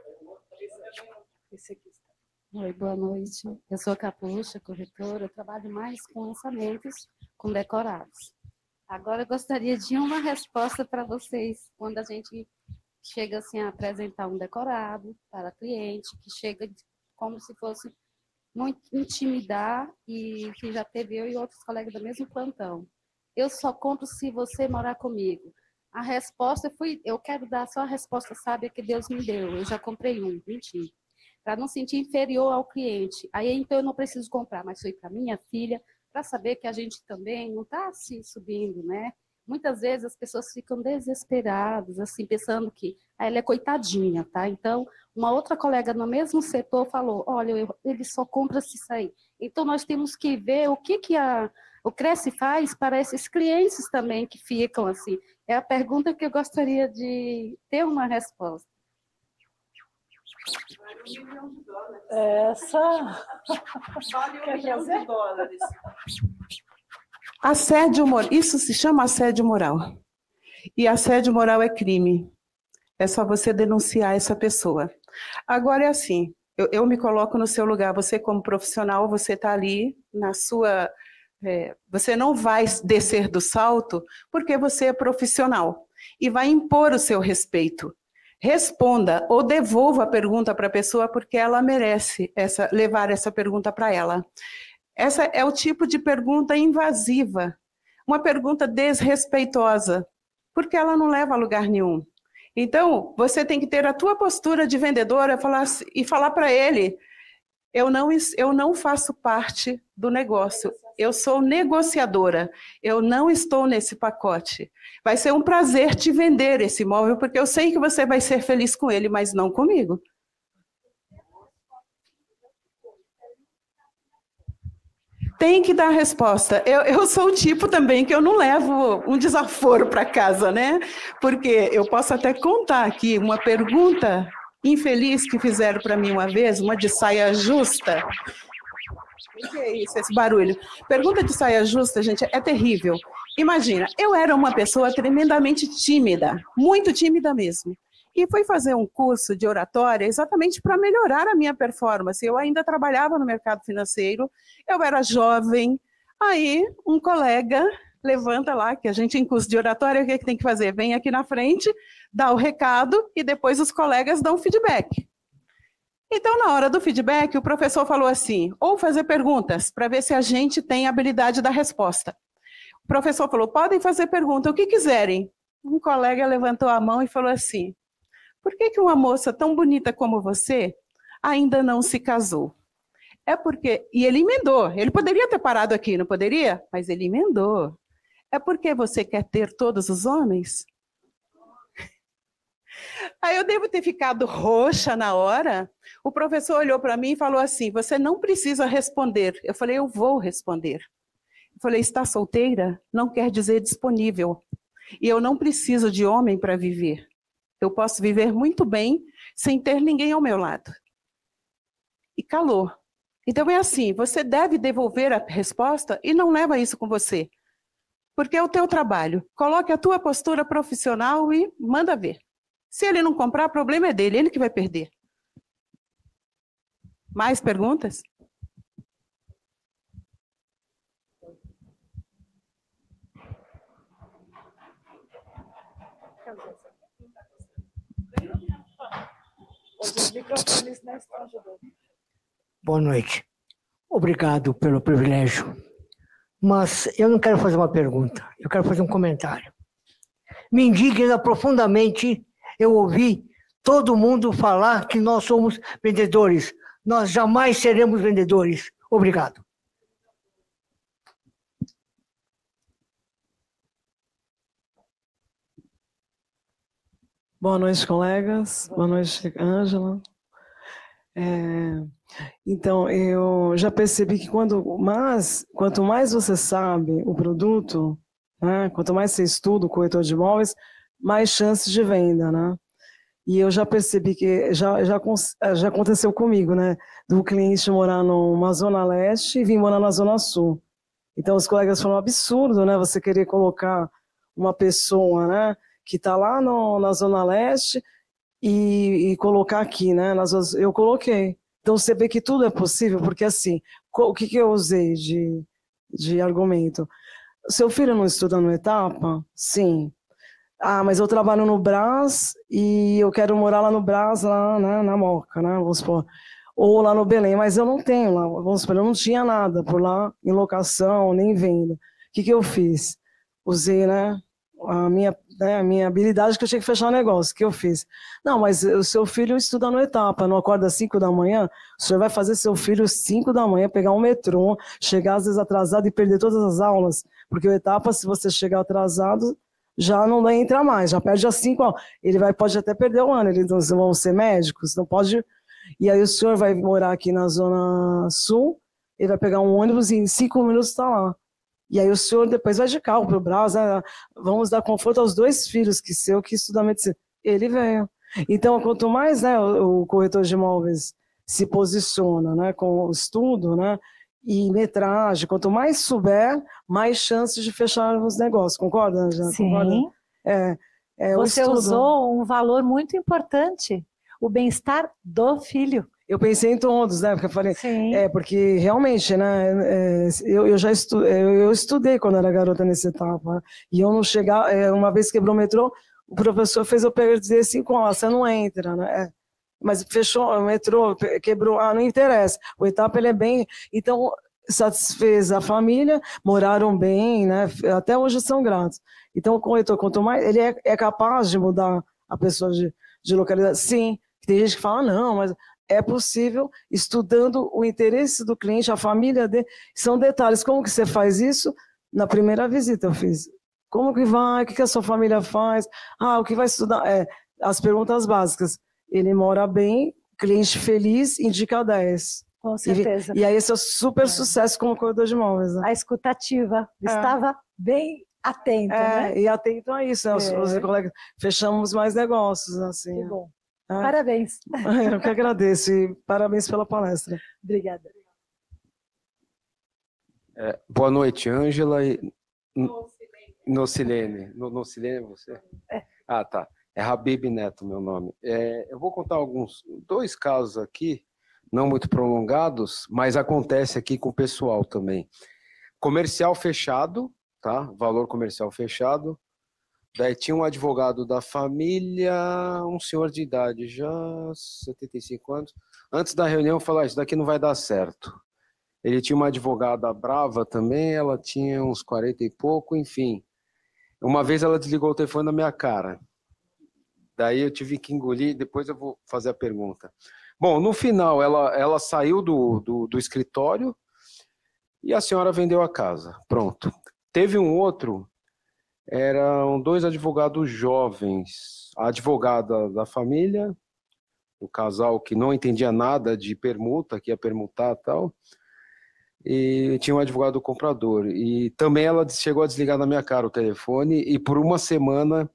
Esse aqui está. Oi, boa noite. Eu sou Capucha, corretora. Eu trabalho mais com lançamentos, com decorados. Agora eu gostaria de uma resposta para vocês quando a gente chega assim a apresentar um decorado para cliente, que chega como se fosse muito intimidar e que já teve eu e outros colegas do mesmo plantão. Eu só compro se você morar comigo. A resposta foi, eu quero dar só a resposta sábia que Deus me deu. Eu já comprei um, mentira para não sentir inferior ao cliente. Aí então eu não preciso comprar, mas foi para minha filha, para saber que a gente também não está se subindo, né? Muitas vezes as pessoas ficam desesperadas, assim, pensando que ah, ela é coitadinha, tá? Então, uma outra colega no mesmo setor falou: olha, eu- ele só compra se sair. Então, nós temos que ver o que, que a, o Cresce faz para esses clientes também que ficam assim. É a pergunta que eu gostaria de ter uma resposta. Essa. Quer trazer? Assédio moral. Isso se chama assédio moral. E assédio moral é crime. É só você denunciar essa pessoa. Agora é assim, eu, eu me coloco no seu lugar. Você como profissional, você está ali na sua... é, você não vai descer do salto porque você é profissional. E vai impor o seu respeito. Responda ou devolva a pergunta para a pessoa porque ela merece essa, levar essa pergunta para ela. Essa é o tipo de pergunta invasiva, uma pergunta desrespeitosa, porque ela não leva a lugar nenhum. Então, você tem que ter a tua postura de vendedora falar e falar para ele: eu não, eu não faço parte do negócio, eu sou negociadora, eu não estou nesse pacote. Vai ser um prazer te vender esse imóvel, porque eu sei que você vai ser feliz com ele, mas não comigo. Tem que dar resposta. Eu, eu sou o tipo também que eu não levo um desaforo para casa, né? Porque eu posso até contar aqui uma pergunta infeliz que fizeram para mim uma vez, uma de saia justa. O que é isso, esse barulho? Pergunta de saia justa, gente, é terrível. Imagina, eu era uma pessoa tremendamente tímida, muito tímida mesmo. E fui fazer um curso de oratória exatamente para melhorar a minha performance. Eu ainda trabalhava no mercado financeiro, eu era jovem. Aí, um colega levanta lá, que a gente em curso de oratória, o que, é que tem que fazer? Vem aqui na frente, dá o recado e depois os colegas dão feedback. Então, na hora do feedback, o professor falou assim: ou fazer perguntas para ver se a gente tem habilidade da resposta. O professor falou: podem fazer pergunta, o que quiserem. Um colega levantou a mão e falou assim: por que, que uma moça tão bonita como você ainda não se casou? É porque. E ele emendou. Ele poderia ter parado aqui, não poderia? Mas ele emendou. É porque você quer ter todos os homens? Aí eu devo ter ficado roxa na hora. O professor olhou para mim e falou assim: Você não precisa responder. Eu falei: Eu vou responder. Eu falei: Está solteira? Não quer dizer disponível. E eu não preciso de homem para viver. Eu posso viver muito bem sem ter ninguém ao meu lado. e calou. Então é assim, você deve devolver a resposta e não leva isso com você. Porque é o teu trabalho. Coloque a tua postura profissional e manda ver. Se ele não comprar, o problema é dele, ele que vai perder. Mais perguntas? Boa noite. Obrigado pelo privilégio. Mas eu não quero fazer uma pergunta, eu quero fazer um comentário. Me indigna profundamente eu ouvi todo mundo falar que nós somos vendedores. Nós jamais seremos vendedores. Obrigado. Boa noite, colegas. Boa noite, Ângela. É, então, eu já percebi que quando mais, quanto mais você sabe o produto, né, quanto mais você estuda o corretor de imóveis, mais chances de venda, né? E eu já percebi que já, já, já aconteceu comigo, né? Do cliente morar numa zona leste e vir morar na zona sul. Então, os colegas falaram absurdo, né? Você querer colocar uma pessoa, né? Que está lá no, na Zona Leste e, e, colocar aqui, né? Nas, eu coloquei. Então você vê que tudo é possível, porque assim, o que, que eu usei de, de argumento? Seu filho não estuda no etapa? Sim. Ah, mas eu trabalho no Brás e eu quero morar lá no Brás, lá né, na Moca, né? Vamos supor. Ou lá no Belém, mas eu não tenho lá, vamos supor, eu não tinha nada por lá, em locação, nem venda. O que, que eu fiz? Usei, né? a minha, né, a minha habilidade que eu tinha que fechar o negócio, que eu fiz. Não, mas o seu filho estuda no etapa, não acorda às 5 da manhã, o senhor vai fazer seu filho às 5 da manhã pegar um metrô, chegar às vezes atrasado e perder todas as aulas, porque o etapa, se você chegar atrasado, já não entra mais, já perde as 5 Ele vai, pode até perder o ano, eles vão ser médicos, não pode. E aí o senhor vai morar aqui na Zona Sul, ele vai pegar um ônibus e em 5 minutos está lá. E aí o senhor depois vai de carro para o Brás, né? vamos dar conforto aos dois filhos, que seu que estuda medicina. Ele veio. Então, quanto mais né, o, o corretor de imóveis se posiciona né, com o estudo né, e metragem, quanto mais souber, mais chances de fechar os negócios. Concorda, Angela? Sim. Concorda? É, é, Você usou um valor muito importante, o bem-estar do filho eu pensei em todos, né? Porque eu falei, Sim. é, porque realmente, né? É, eu, eu já estu, eu, eu, estudei quando era garota nessa etapa. Né? E eu não chegar, é, uma vez quebrou o metrô, o professor fez eu perder cinco aulas, você não entra, né? É, mas fechou o metrô, quebrou, ah, não interessa. O etapa ele é bem, então satisfez a família, moraram bem, né? Até hoje são gratos. Então, o corretor, quanto mais ele é, é capaz de mudar a pessoa de, de localidade, sim. Tem gente que fala, não, mas é possível estudando o interesse do cliente, a família dele. São detalhes. Como que você faz isso? Na primeira visita eu fiz. Como que vai? O que, que a sua família faz? Ah, o que vai estudar? É, as perguntas básicas. Ele mora bem, cliente feliz, indica 10. Com certeza. E, e aí esse é um super é. sucesso como corredor de imóveis. Né? A escutativa. É. Estava bem atento, é, né? E atento a isso, né? Os, é. os colegas fechamos mais negócios, assim. Que bom. Ah, parabéns. Eu que agradeço e parabéns pela palestra. Obrigada. É, boa noite, Ângela. Nocilene. Nocilene é você? É. Ah, tá. É Habib Neto, meu nome. É, eu vou contar alguns, dois casos aqui, não muito prolongados, mas acontece aqui com o pessoal também. Comercial fechado, tá? Valor comercial fechado. Daí tinha um advogado da família, um senhor de idade, já 75 anos. Antes da reunião, falou: ah, Isso daqui não vai dar certo. Ele tinha uma advogada brava também, ela tinha uns 40 e pouco, enfim. Uma vez ela desligou o telefone na minha cara. Daí eu tive que engolir, depois eu vou fazer a pergunta. Bom, no final, ela, ela saiu do, do, do escritório e a senhora vendeu a casa. Pronto. Teve um outro eram dois advogados jovens, a advogada da família, o casal que não entendia nada de permuta, que ia permutar tal, e tinha um advogado do comprador. E também ela chegou a desligar na minha cara o telefone, e por uma semana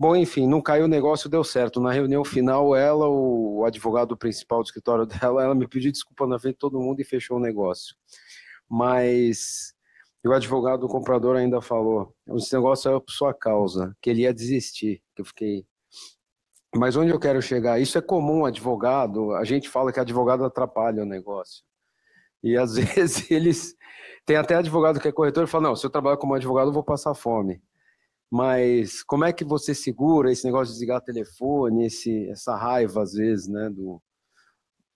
Bom, enfim, não caiu o negócio, deu certo. Na reunião final, ela, o advogado principal do escritório dela, ela me pediu desculpa na frente de todo mundo e fechou o negócio. Mas o advogado do comprador ainda falou: esse negócio é por sua causa, que ele ia desistir. Que eu fiquei. Mas onde eu quero chegar? Isso é comum, advogado. A gente fala que advogado atrapalha o negócio. E às vezes eles. Tem até advogado que é corretor e fala: não, se eu trabalhar como advogado, eu vou passar fome. Mas como é que você segura esse negócio de desligar telefone, esse, essa raiva, às vezes, né, do,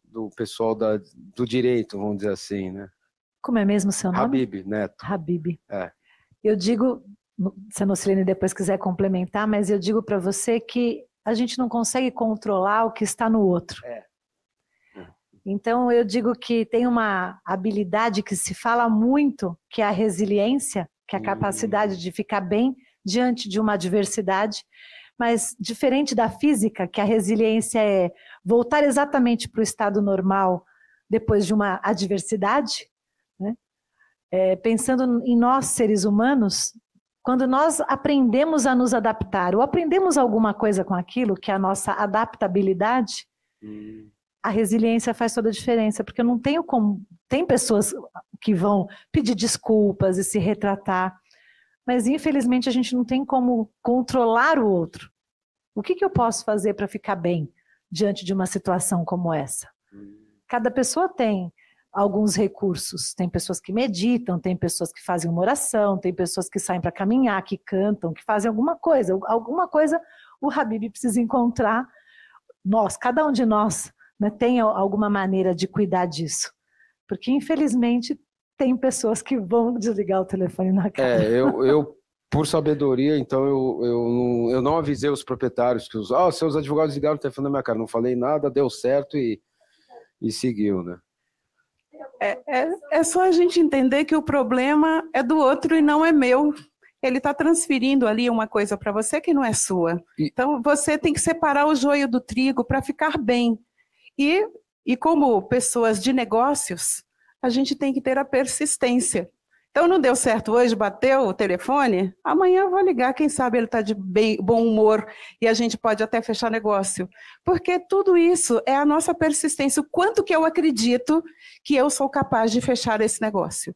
do pessoal da, do direito, vamos dizer assim, né? Como é mesmo seu nome? Habib Neto. Habib. É. Eu digo, se a Nocilene depois quiser complementar, mas eu digo para você que a gente não consegue controlar o que está no outro. É. Então eu digo que tem uma habilidade que se fala muito, que é a resiliência, que é a capacidade de ficar bem diante de uma adversidade, mas diferente da física, que a resiliência é voltar exatamente para o estado normal depois de uma adversidade? É, pensando em nós seres humanos, quando nós aprendemos a nos adaptar, ou aprendemos alguma coisa com aquilo, que é a nossa adaptabilidade, Hum. a resiliência faz toda a diferença, porque eu não tenho como. Tem pessoas que vão pedir desculpas e se retratar, mas infelizmente a gente não tem como controlar o outro. O que, que eu posso fazer para ficar bem diante de uma situação como essa? Cada pessoa tem alguns recursos. Tem pessoas que meditam, tem pessoas que fazem uma oração, tem pessoas que saem para caminhar, que cantam, que fazem alguma coisa. Alguma coisa o Habib precisa encontrar. Nós, cada um de nós, né, tem alguma maneira de cuidar disso. Porque, infelizmente, tem pessoas que vão desligar o telefone na cara. É, eu, eu por sabedoria, então eu, eu, não, eu não avisei os proprietários que os ah, seus advogados ligaram o telefone na minha cara. Não falei nada, deu certo e, e seguiu, né? É, é, é só a gente entender que o problema é do outro e não é meu. Ele está transferindo ali uma coisa para você que não é sua. Então você tem que separar o joio do trigo para ficar bem. E, e como pessoas de negócios, a gente tem que ter a persistência. Então não deu certo hoje, bateu o telefone, amanhã eu vou ligar, quem sabe ele está de bem- bom humor e a gente pode até fechar negócio. Porque tudo isso é a nossa persistência, o quanto que eu acredito que eu sou capaz de fechar esse negócio.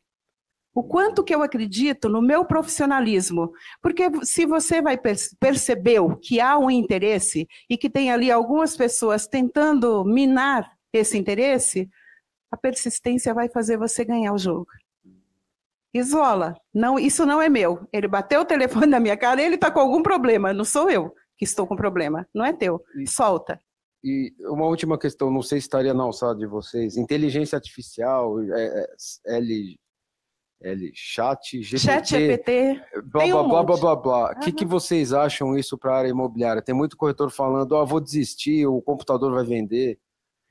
O quanto que eu acredito no meu profissionalismo. Porque se você vai per percebeu que há um interesse e que tem ali algumas pessoas tentando minar esse interesse, a persistência vai fazer você ganhar o jogo. Isola. Não, isso não é meu. Ele bateu o telefone na minha cara, ele está com algum problema. Não sou eu que estou com problema. Não é teu. Solta. E uma última questão, não sei se estaria na alçada de vocês. Inteligência artificial, é, é, L, L, chat, GPT, Chat GPT. blá, blá, um blá, blá, blá, blá. O que, que vocês acham isso para a área imobiliária? Tem muito corretor falando, ó, vou desistir, o computador vai vender.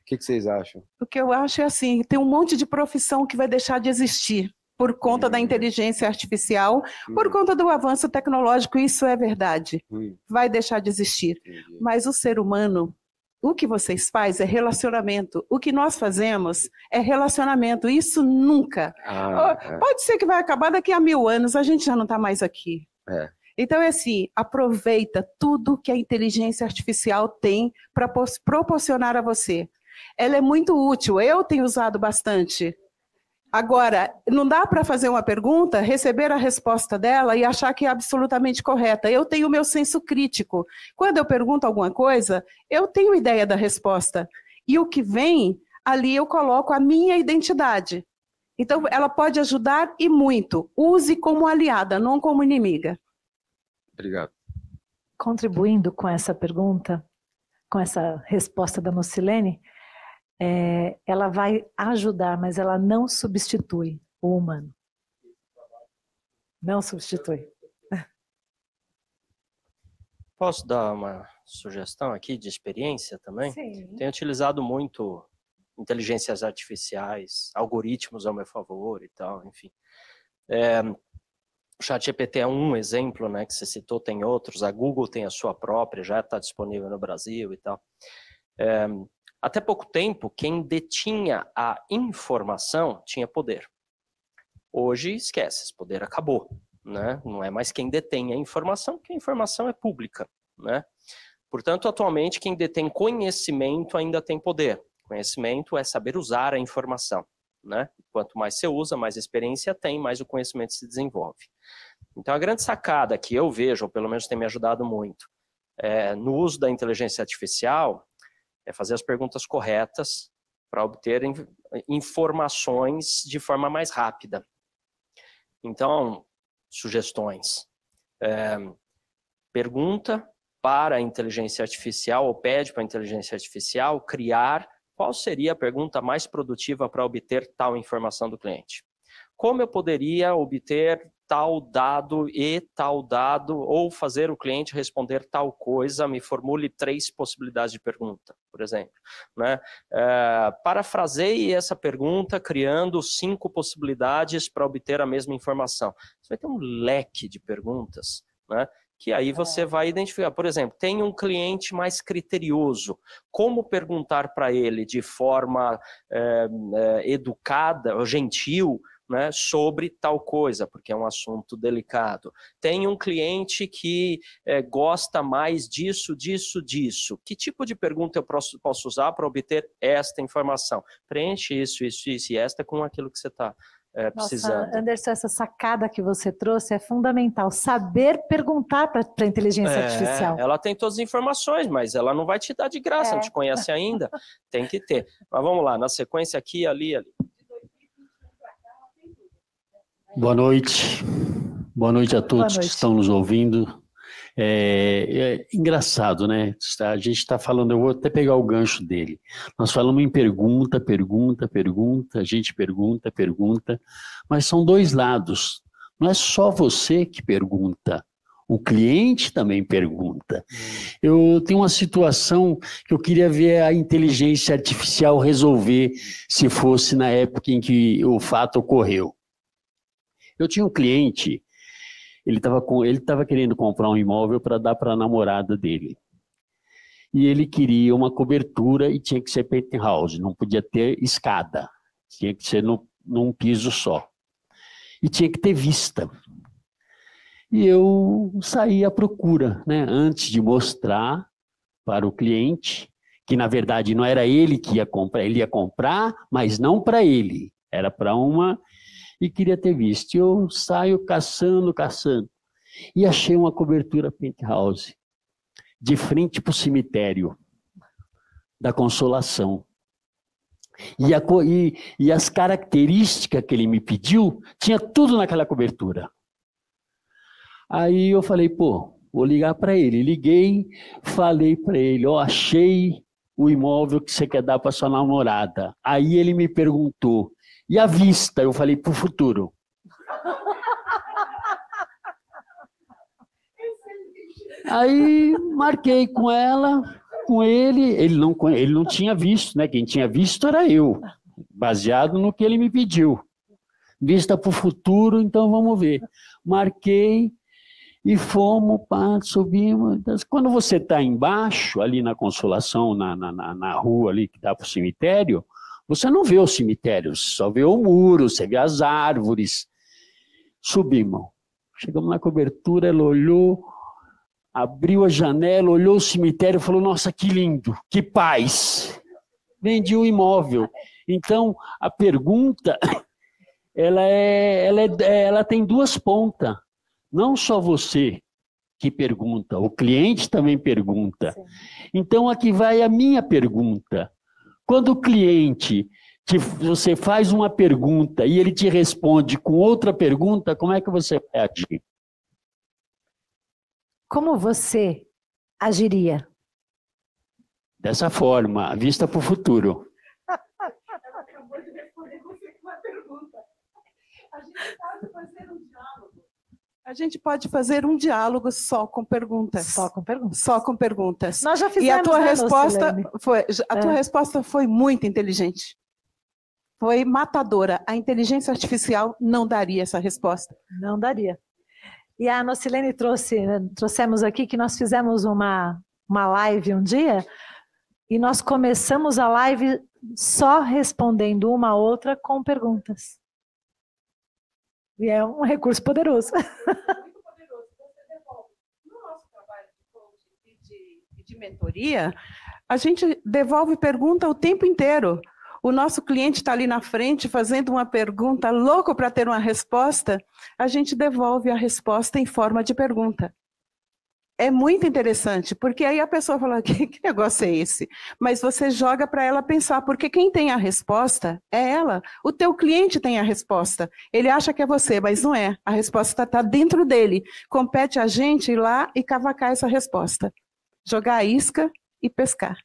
O que, que vocês acham? O que eu acho é assim, tem um monte de profissão que vai deixar de existir por conta da inteligência artificial, por conta do avanço tecnológico, isso é verdade. Hum, Vai deixar de existir. Mas o ser humano, o que vocês fazem é relacionamento. O que nós fazemos é relacionamento. Isso nunca. Ah, é. Pode ser que vai acabar daqui a mil anos, a gente já não está mais aqui. É. Então é assim, aproveita tudo que a inteligência artificial tem para proporcionar a você. Ela é muito útil, eu tenho usado bastante. Agora, não dá para fazer uma pergunta, receber a resposta dela e achar que é absolutamente correta. Eu tenho o meu senso crítico. Quando eu pergunto alguma coisa, eu tenho ideia da resposta. E o que vem, ali eu coloco a minha identidade. Então, ela pode ajudar e muito. Use como aliada, não como inimiga. Obrigado. Contribuindo com essa pergunta, com essa resposta da Nocilene, é, ela vai ajudar, mas ela não substitui o humano. Não substitui. Posso dar uma sugestão aqui de experiência também? Sim. Tenho utilizado muito inteligências artificiais, algoritmos ao meu favor e tal, enfim. É, o ChatGPT é um exemplo, né, que você citou, tem outros. A Google tem a sua própria, já está disponível no Brasil e tal. É, até pouco tempo, quem detinha a informação tinha poder. Hoje, esquece, esse poder acabou. Né? Não é mais quem detém a informação, porque a informação é pública. né? Portanto, atualmente, quem detém conhecimento ainda tem poder. Conhecimento é saber usar a informação, né? Quanto mais você usa, mais experiência tem, mais o conhecimento se desenvolve. Então, a grande sacada que eu vejo, ou pelo menos tem me ajudado muito, é, no uso da inteligência artificial, é fazer as perguntas corretas para obter informações de forma mais rápida. Então, sugestões. É, pergunta para a inteligência artificial, ou pede para a inteligência artificial criar qual seria a pergunta mais produtiva para obter tal informação do cliente. Como eu poderia obter tal dado e tal dado, ou fazer o cliente responder tal coisa, me formule três possibilidades de pergunta, por exemplo. Né? É, parafraseie essa pergunta criando cinco possibilidades para obter a mesma informação. Você vai ter um leque de perguntas, né? que aí você é. vai identificar. Por exemplo, tem um cliente mais criterioso. Como perguntar para ele de forma é, é, educada, gentil, né, sobre tal coisa, porque é um assunto delicado. Tem um cliente que é, gosta mais disso, disso, disso. Que tipo de pergunta eu posso, posso usar para obter esta informação? Preenche isso, isso, isso e esta com aquilo que você está é, precisando. Nossa, Anderson, essa sacada que você trouxe é fundamental. Saber perguntar para a inteligência é, artificial. Ela tem todas as informações, mas ela não vai te dar de graça, é. não te conhece ainda. tem que ter. Mas vamos lá, na sequência aqui, ali, ali. Boa noite. Boa noite a todos noite. que estão nos ouvindo. É, é, engraçado, né? A gente está falando, eu vou até pegar o gancho dele. Nós falamos em pergunta, pergunta, pergunta, a gente pergunta, pergunta, mas são dois lados. Não é só você que pergunta, o cliente também pergunta. Eu tenho uma situação que eu queria ver a inteligência artificial resolver se fosse na época em que o fato ocorreu. Eu tinha um cliente, ele estava ele tava querendo comprar um imóvel para dar para a namorada dele. E ele queria uma cobertura e tinha que ser penthouse, não podia ter escada, tinha que ser no, num piso só. E tinha que ter vista. E eu saí à procura, né, antes de mostrar para o cliente, que na verdade não era ele que ia comprar, ele ia comprar, mas não para ele, era para uma e queria ter visto. Eu saio caçando, caçando. E achei uma cobertura penthouse, de frente para o cemitério da Consolação. E, a, e, e as características que ele me pediu, tinha tudo naquela cobertura. Aí eu falei, pô, vou ligar para ele. Liguei, falei para ele, ó, oh, achei o imóvel que você quer dar para sua namorada. Aí ele me perguntou, e a vista, eu falei, para o futuro. Aí marquei com ela, com ele, ele não, ele não tinha visto, né? Quem tinha visto era eu, baseado no que ele me pediu. Vista para o futuro, então vamos ver. Marquei e fomos, pá, subimos. Quando você está embaixo, ali na Consolação, na, na, na rua ali que dá para o cemitério, você não vê o cemitério, só vê o muro, você vê as árvores. Subimos. Chegamos na cobertura, ela olhou, abriu a janela, olhou o cemitério e falou: Nossa, que lindo, que paz. Vendi o imóvel. Então, a pergunta, ela, é, ela, é, ela tem duas pontas. Não só você que pergunta, o cliente também pergunta. Sim. Então, aqui vai a minha pergunta. Quando o cliente, te, você faz uma pergunta e ele te responde com outra pergunta, como é que você vai agir? Como você agiria? Dessa forma, vista para o futuro. acabou de responder você com uma pergunta. A gente pode fazer um. A gente pode fazer um diálogo só com perguntas. Só com perguntas. Só com perguntas. Nós já fizemos. E a tua né, resposta foi, a tua é. resposta foi muito inteligente. Foi matadora. A inteligência artificial não daria essa resposta. Não daria. E a Nocilene trouxe, trouxemos aqui que nós fizemos uma, uma live um dia e nós começamos a live só respondendo uma a outra com perguntas. E é um recurso poderoso. de mentoria, a gente devolve pergunta o tempo inteiro. O nosso cliente está ali na frente fazendo uma pergunta, louco para ter uma resposta, a gente devolve a resposta em forma de pergunta é muito interessante, porque aí a pessoa fala, que, que negócio é esse? Mas você joga para ela pensar, porque quem tem a resposta é ela. O teu cliente tem a resposta. Ele acha que é você, mas não é. A resposta está dentro dele. Compete a gente ir lá e cavacar essa resposta. Jogar a isca e pescar.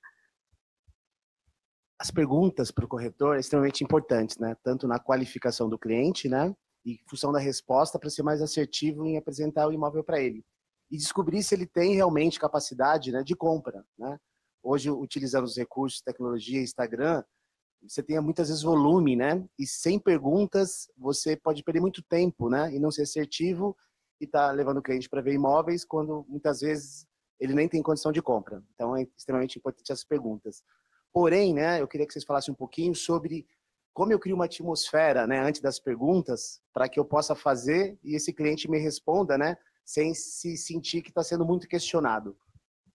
As perguntas para o corretor é extremamente importantes, né? Tanto na qualificação do cliente, né? E função da resposta para ser mais assertivo em apresentar o imóvel para ele e descobrir se ele tem realmente capacidade né, de compra. Né? Hoje, utilizando os recursos, tecnologia, Instagram, você tem muitas vezes volume, né? E sem perguntas, você pode perder muito tempo, né? E não ser assertivo e tá levando o cliente para ver imóveis quando muitas vezes ele nem tem condição de compra. Então é extremamente importante as perguntas. Porém, né, eu queria que vocês falassem um pouquinho sobre como eu crio uma atmosfera, né, antes das perguntas, para que eu possa fazer e esse cliente me responda, né, sem se sentir que está sendo muito questionado.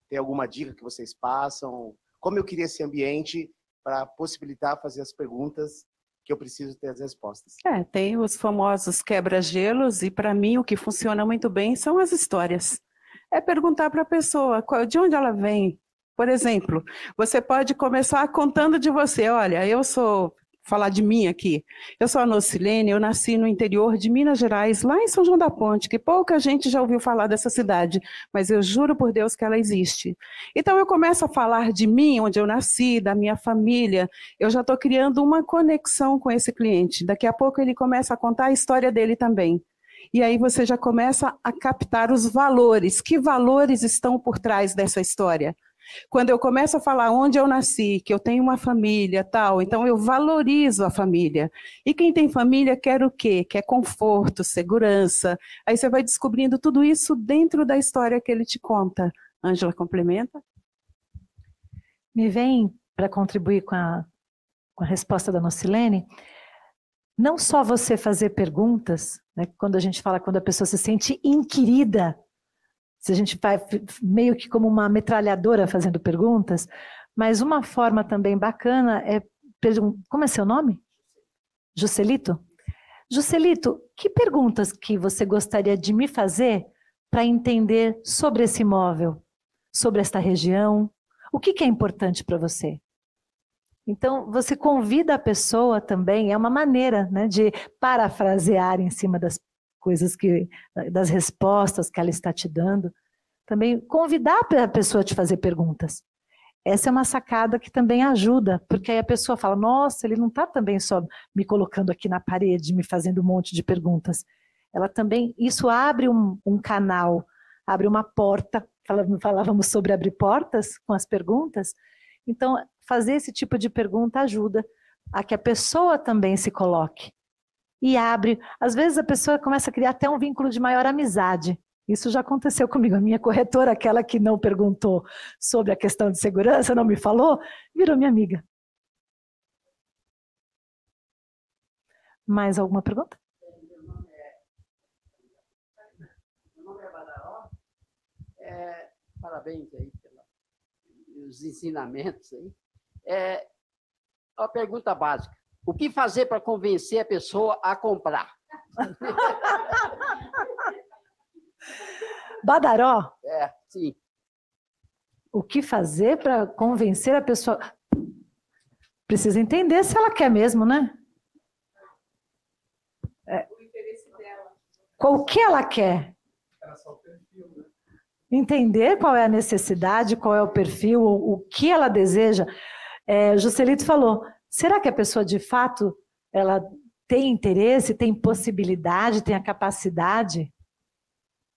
Tem alguma dica que vocês passam? Como eu queria esse ambiente para possibilitar fazer as perguntas que eu preciso ter as respostas? É, tem os famosos quebra-gelos e para mim o que funciona muito bem são as histórias. É perguntar para a pessoa de onde ela vem. Por exemplo, você pode começar contando de você. Olha, eu sou falar de mim aqui. Eu sou a Nocilene, eu nasci no interior de Minas Gerais, lá em São João da Ponte, que pouca gente já ouviu falar dessa cidade, mas eu juro por Deus que ela existe. Então eu começo a falar de mim, onde eu nasci, da minha família, eu já estou criando uma conexão com esse cliente. Daqui a pouco ele começa a contar a história dele também. E aí você já começa a captar os valores. Que valores estão por trás dessa história? Quando eu começo a falar onde eu nasci, que eu tenho uma família, tal, então eu valorizo a família. E quem tem família quer o quê? Quer conforto, segurança. Aí você vai descobrindo tudo isso dentro da história que ele te conta. Ângela complementa? Me vem para contribuir com a, com a resposta da Nocilene, não só você fazer perguntas, né, quando a gente fala quando a pessoa se sente inquirida se a gente vai meio que como uma metralhadora fazendo perguntas, mas uma forma também bacana é como é seu nome? Juscelito? Juscelito, que perguntas que você gostaria de me fazer para entender sobre esse imóvel, sobre esta região? O que, que é importante para você? Então, você convida a pessoa também, é uma maneira né, de parafrasear em cima das coisas que, das respostas que ela está te dando. Também convidar a pessoa a te fazer perguntas. Essa é uma sacada que também ajuda, porque aí a pessoa fala: nossa, ele não está também só me colocando aqui na parede, me fazendo um monte de perguntas. Ela também, isso abre um, um canal, abre uma porta. Falávamos sobre abrir portas com as perguntas. Então, fazer esse tipo de pergunta ajuda a que a pessoa também se coloque e abre. Às vezes a pessoa começa a criar até um vínculo de maior amizade. Isso já aconteceu comigo. A minha corretora, aquela que não perguntou sobre a questão de segurança, não me falou, virou minha amiga. Mais alguma pergunta? Meu nome é Badaró. Parabéns aí pelos ensinamentos aí. É, uma pergunta básica. O que fazer para convencer a pessoa a comprar? Badaró? É, sim. O que fazer para convencer a pessoa? Precisa entender se ela quer mesmo, né? É. Qual que ela quer? Entender qual é a necessidade, qual é o perfil, o, o que ela deseja. É, Juscelito falou, será que a pessoa de fato ela tem interesse, tem possibilidade, tem a capacidade?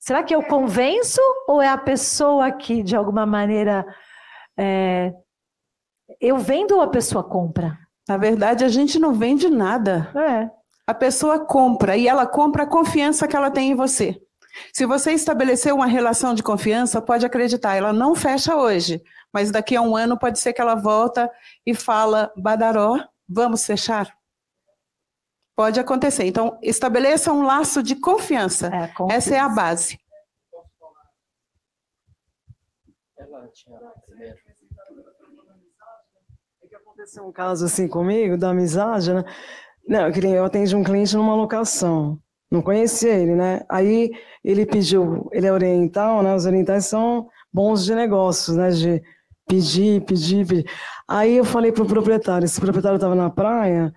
Será que eu convenço ou é a pessoa que, de alguma maneira, é... eu vendo ou a pessoa compra? Na verdade, a gente não vende nada. É. A pessoa compra e ela compra a confiança que ela tem em você. Se você estabeleceu uma relação de confiança, pode acreditar, ela não fecha hoje, mas daqui a um ano pode ser que ela volta e fala, Badaró, vamos fechar? Pode acontecer. Então, estabeleça um laço de confiança. É, confiança. Essa é a base. Ela tinha primeiro. É que aconteceu um caso assim comigo, da amizade, né? Não, eu, queria, eu atendi um cliente numa locação. Não conhecia ele, né? Aí ele pediu, ele é oriental, né? Os orientais são bons de negócios, né? De pedir, pedir, pedir. Aí eu falei pro proprietário, esse proprietário estava na praia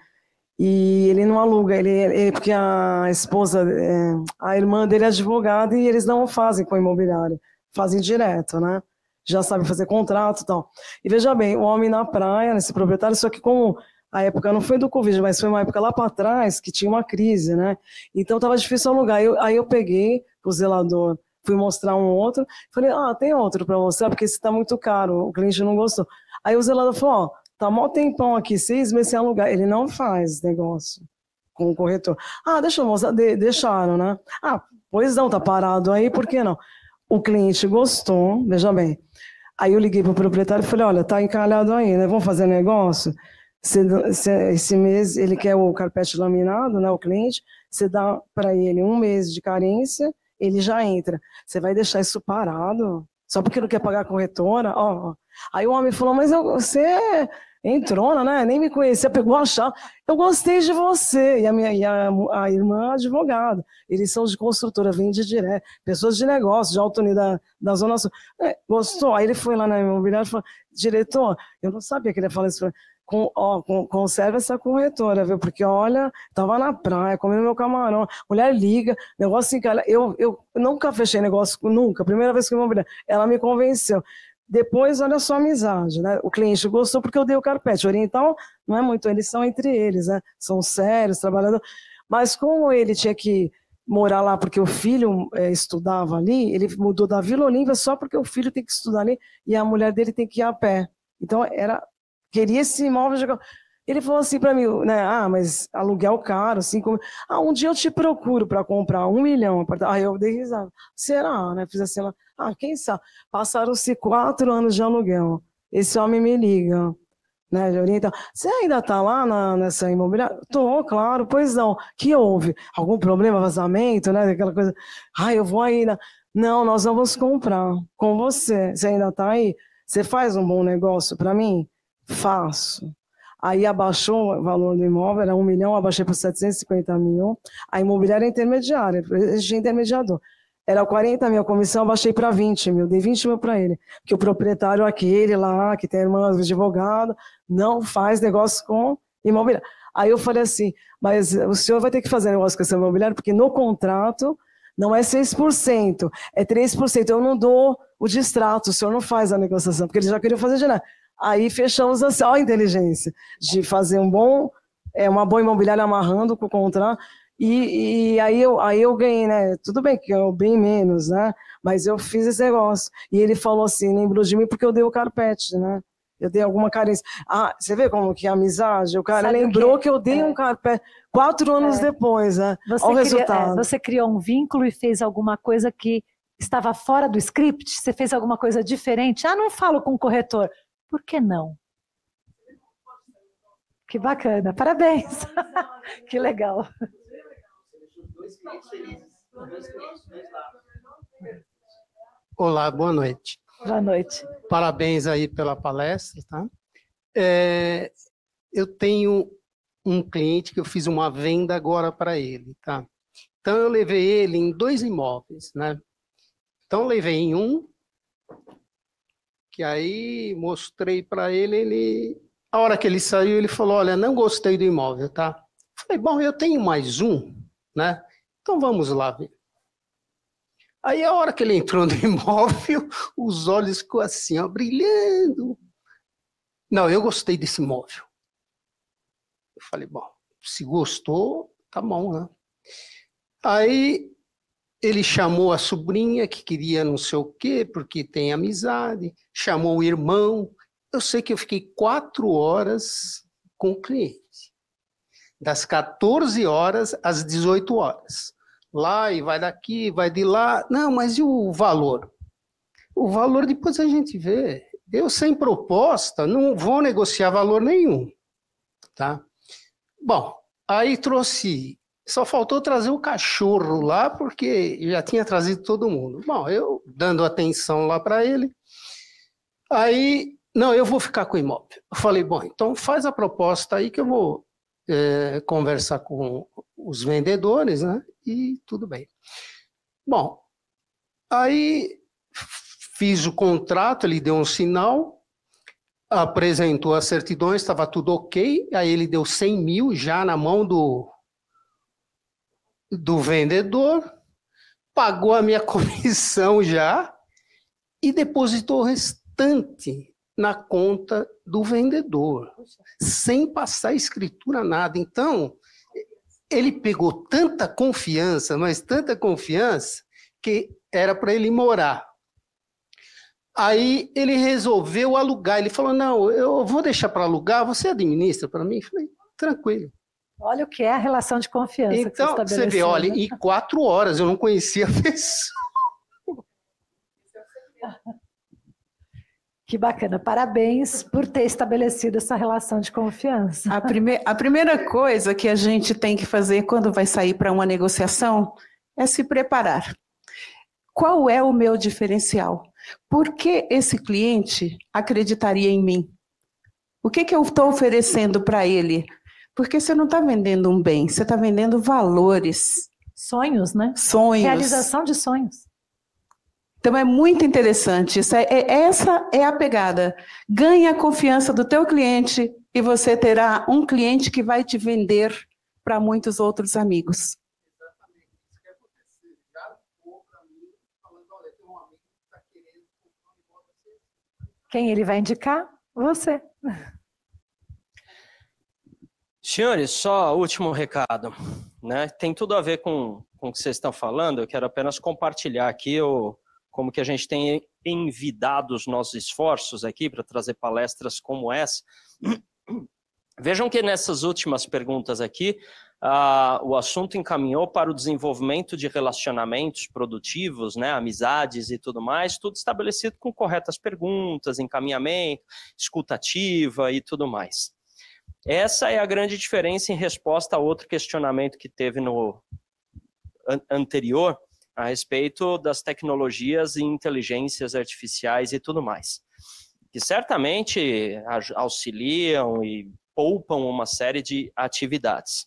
e ele não aluga, ele, ele porque a esposa, é, a irmã dele é advogada e eles não fazem com imobiliário, fazem direto, né? Já sabem fazer contrato e tal. E veja bem, o homem na praia, esse proprietário, só que como a época não foi do Covid, mas foi uma época lá para trás que tinha uma crise, né? Então estava difícil alugar. Eu, aí eu peguei o zelador, fui mostrar um outro, falei, ah, tem outro para mostrar, porque esse está muito caro, o cliente não gostou. Aí o zelador falou, ó, tá mó tempão aqui, seis meses sem alugar. Ele não faz negócio com o corretor. Ah, deixa eu mostrar, de, deixaram, né? Ah, pois não, tá parado aí, por que não? O cliente gostou, veja bem. Aí eu liguei para o proprietário e falei, olha, tá encalhado aí, né? Vamos fazer negócio? esse mês ele quer o carpete laminado, né, o cliente, você dá para ele um mês de carência, ele já entra. Você vai deixar isso parado? Só porque não quer pagar corretora? Ó, Aí o homem falou, mas eu, você entrou, né? Nem me conhecia, pegou a chave. Eu gostei de você. E a minha e a, a irmã advogada. Eles são de construtora, vende direto. Pessoas de negócio, de alto nível da, da Zona Sul. É, gostou? Aí ele foi lá na imobiliária e falou, diretor, eu não sabia que ele ia falar isso com, ó, com, conserva essa corretora, viu? Porque, olha, tava na praia, comendo meu camarão, mulher liga, negócio assim, cara, eu, eu nunca fechei negócio, nunca, primeira vez que eu mulher, ela me convenceu. Depois, olha só a amizade, né? O cliente gostou porque eu dei o carpete. Oriental não é muito, eles são entre eles, né? São sérios, trabalhadores. Mas como ele tinha que morar lá porque o filho é, estudava ali, ele mudou da Vila Olímpia só porque o filho tem que estudar ali e a mulher dele tem que ir a pé. Então, era queria esse imóvel. Ele falou assim para mim, né? Ah, mas aluguel caro, assim como. Ah, um dia eu te procuro para comprar um milhão. Aí eu dei risada. Será, né? Fiz assim, ah, quem sabe? Passaram-se quatro anos de aluguel. Esse homem me liga, né? De. Você ainda está lá na, nessa imobiliária? Tô, claro, pois não. Que houve? Algum problema, vazamento, né? Aquela coisa. Ah, eu vou ainda. Não, nós vamos comprar com você. Você ainda está aí? Você faz um bom negócio para mim? Faço. Aí abaixou o valor do imóvel, era um milhão, abaixei para 750 mil. A imobiliária é intermediária, existia intermediador. Era 40 mil a comissão, abaixei para 20 mil, dei 20 mil para ele. Porque o proprietário aquele lá, que tem irmã advogado, não faz negócio com imobiliária. Aí eu falei assim, mas o senhor vai ter que fazer negócio com essa imobiliária, porque no contrato não é 6%, é 3%. Eu não dou o distrato, o senhor não faz a negociação, porque ele já queria fazer nada. Aí fechamos assim, ó, a inteligência de fazer um bom, é, uma boa imobiliária amarrando com o contrato. E, e, aí, eu, aí eu ganhei, né? Tudo bem que eu bem menos, né? Mas eu fiz esse negócio. E ele falou assim, lembrou de mim porque eu dei o carpete, né? Eu dei alguma carência. Ah, você vê como que é amizade? O cara Sabe lembrou que, que, eu dei é. um carpete quatro anos é. depois, né? Você Olha o resultado. É, você criou um vínculo e fez alguma coisa que estava fora do script? Você fez alguma coisa diferente? Ah, não falo com o corretor. Por que não? Que bacana, parabéns. que legal. Olá, boa noite. Boa noite. Parabéns aí pela palestra, tá? É, eu tenho um cliente que eu fiz uma venda agora para ele, tá? Então eu levei ele em dois imóveis, né? Então eu levei em um, que aí mostrei para ele, ele a hora que ele saiu, ele falou: "Olha, não gostei do imóvel, tá?" Falei: "Bom, eu tenho mais um, né? Então vamos lá ver." Aí a hora que ele entrou no imóvel, os olhos ficou assim, ó, brilhando. Não, eu gostei desse imóvel. Eu falei: "Bom, se gostou, tá bom, né?" Aí ele chamou a sobrinha que queria não sei o quê, porque tem amizade, chamou o irmão. Eu sei que eu fiquei quatro horas com o cliente, das 14 horas às 18 horas. Lá e vai daqui, vai de lá. Não, mas e o valor? O valor depois a gente vê. Eu, sem proposta, não vou negociar valor nenhum. Tá? Bom, aí trouxe só faltou trazer o cachorro lá, porque já tinha trazido todo mundo. Bom, eu dando atenção lá para ele, Aí, não, eu vou ficar com o imóvel. Eu falei, bom, então faz a proposta aí que eu vou é, conversar com os vendedores, né? E tudo bem. Bom, aí fiz o contrato, ele deu um sinal, apresentou as certidões, estava tudo ok, aí ele deu 100 mil já na mão do, do vendedor, pagou a minha comissão já e depositou o restante na conta do vendedor, sem passar escritura nada. Então, ele pegou tanta confiança, mas tanta confiança, que era para ele morar. Aí ele resolveu alugar. Ele falou: Não, eu vou deixar para alugar, você administra para mim? Eu falei: Tranquilo. Olha o que é a relação de confiança. Então, você, você vê, olha, em quatro horas eu não conhecia a pessoa. Que bacana, parabéns por ter estabelecido essa relação de confiança. A, prime a primeira coisa que a gente tem que fazer quando vai sair para uma negociação é se preparar. Qual é o meu diferencial? Por que esse cliente acreditaria em mim? O que, que eu estou oferecendo para ele? Porque você não está vendendo um bem, você está vendendo valores. Sonhos, né? Sonhos. Realização de sonhos. Então é muito interessante. Isso é, é, essa é a pegada. Ganhe a confiança do teu cliente e você terá um cliente que vai te vender para muitos outros amigos. Quem ele vai indicar? Você. Senhores, só último recado. Né? Tem tudo a ver com, com o que vocês estão falando. Eu quero apenas compartilhar aqui o, como que a gente tem envidado os nossos esforços aqui para trazer palestras como essa. Vejam que nessas últimas perguntas aqui, o assunto encaminhou para o desenvolvimento de relacionamentos produtivos, né, amizades e tudo mais, tudo estabelecido com corretas perguntas, encaminhamento, escutativa e tudo mais. Essa é a grande diferença em resposta a outro questionamento que teve no anterior, a respeito das tecnologias e inteligências artificiais e tudo mais, que certamente auxiliam e poupam uma série de atividades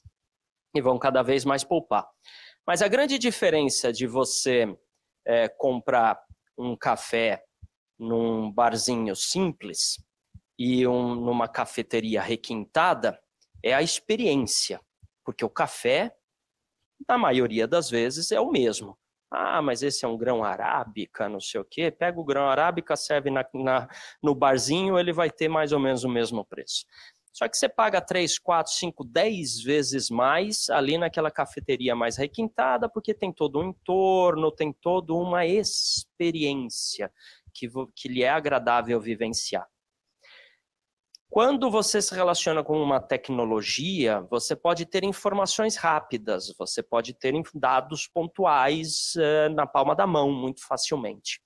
e vão cada vez mais poupar. Mas a grande diferença de você é, comprar um café num barzinho simples e um, numa cafeteria requintada é a experiência, porque o café, na maioria das vezes, é o mesmo. Ah, mas esse é um grão arábica, não sei o quê. Pega o grão arábica, serve na, na, no barzinho, ele vai ter mais ou menos o mesmo preço. Só que você paga 3, 4, 5, 10 vezes mais ali naquela cafeteria mais requintada, porque tem todo um entorno, tem toda uma experiência que, que lhe é agradável vivenciar. Quando você se relaciona com uma tecnologia, você pode ter informações rápidas, você pode ter dados pontuais uh, na palma da mão muito facilmente.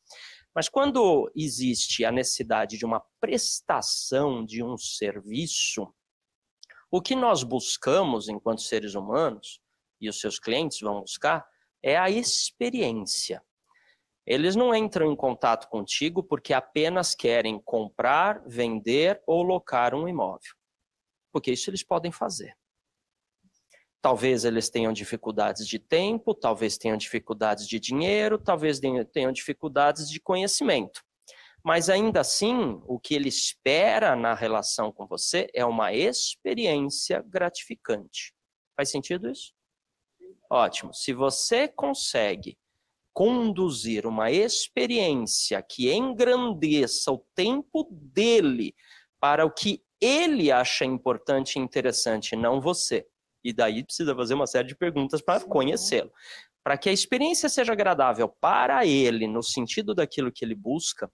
Mas quando existe a necessidade de uma prestação de um serviço, o que nós buscamos enquanto seres humanos, e os seus clientes vão buscar, é a experiência. Eles não entram em contato contigo porque apenas querem comprar, vender ou locar um imóvel. Porque isso eles podem fazer. Talvez eles tenham dificuldades de tempo, talvez tenham dificuldades de dinheiro, talvez tenham dificuldades de conhecimento. Mas ainda assim, o que ele espera na relação com você é uma experiência gratificante. Faz sentido isso? Ótimo. Se você consegue conduzir uma experiência que engrandeça o tempo dele para o que ele acha importante e interessante, não você. E daí precisa fazer uma série de perguntas para conhecê-lo. Para que a experiência seja agradável para ele, no sentido daquilo que ele busca,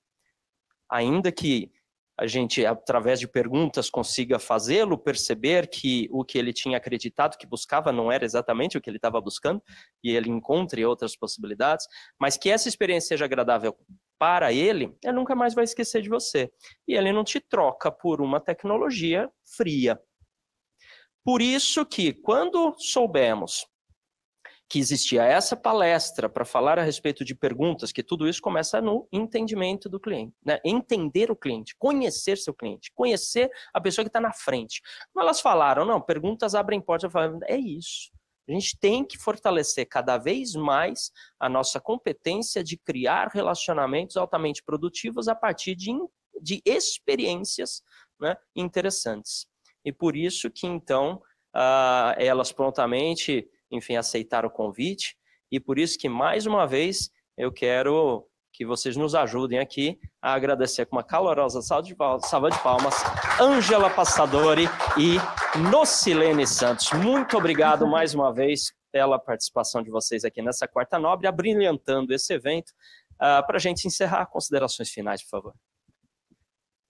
ainda que a gente, através de perguntas, consiga fazê-lo perceber que o que ele tinha acreditado que buscava não era exatamente o que ele estava buscando, e ele encontre outras possibilidades, mas que essa experiência seja agradável para ele, ele nunca mais vai esquecer de você. E ele não te troca por uma tecnologia fria. Por isso que, quando soubemos que existia essa palestra para falar a respeito de perguntas, que tudo isso começa no entendimento do cliente, né? Entender o cliente, conhecer seu cliente, conhecer a pessoa que está na frente. Elas falaram, não, perguntas abrem portas, é isso. A gente tem que fortalecer cada vez mais a nossa competência de criar relacionamentos altamente produtivos a partir de, de experiências né, interessantes. E por isso que, então, uh, elas prontamente, enfim, aceitaram o convite, e por isso que, mais uma vez, eu quero que vocês nos ajudem aqui a agradecer com uma calorosa salva de palmas, Ângela Passadori e Nocilene Santos. Muito obrigado mais uma vez pela participação de vocês aqui nessa quarta nobre, abrilhantando esse evento. Uh, ah, Para a gente encerrar, considerações finais, por favor.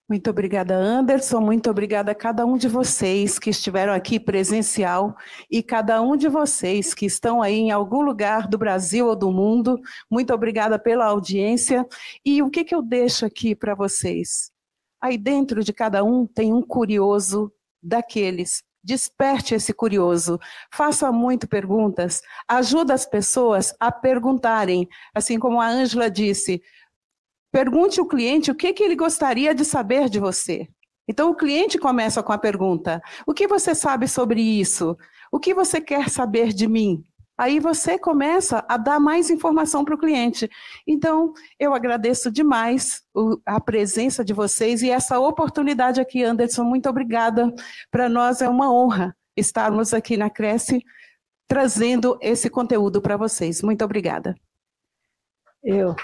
Muito obrigada, Anderson. Muito obrigada a cada um de vocês que estiveram aqui presencial e cada um de vocês que estão aí em algum lugar do Brasil ou do mundo. Muito obrigada pela audiência. E o que, que eu deixo aqui para vocês? Aí dentro de cada um tem um curioso daqueles. Desperte esse curioso, faça muito perguntas, ajuda as pessoas a perguntarem, assim como a Ângela disse, Pergunte ao cliente o que, que ele gostaria de saber de você. Então, o cliente começa com a pergunta: O que você sabe sobre isso? O que você quer saber de mim? Aí você começa a dar mais informação para o cliente. Então, eu agradeço demais a presença de vocês e essa oportunidade aqui, Anderson. Muito obrigada. Para nós é uma honra estarmos aqui na Cresce trazendo esse conteúdo para vocês. Muito obrigada. Eu.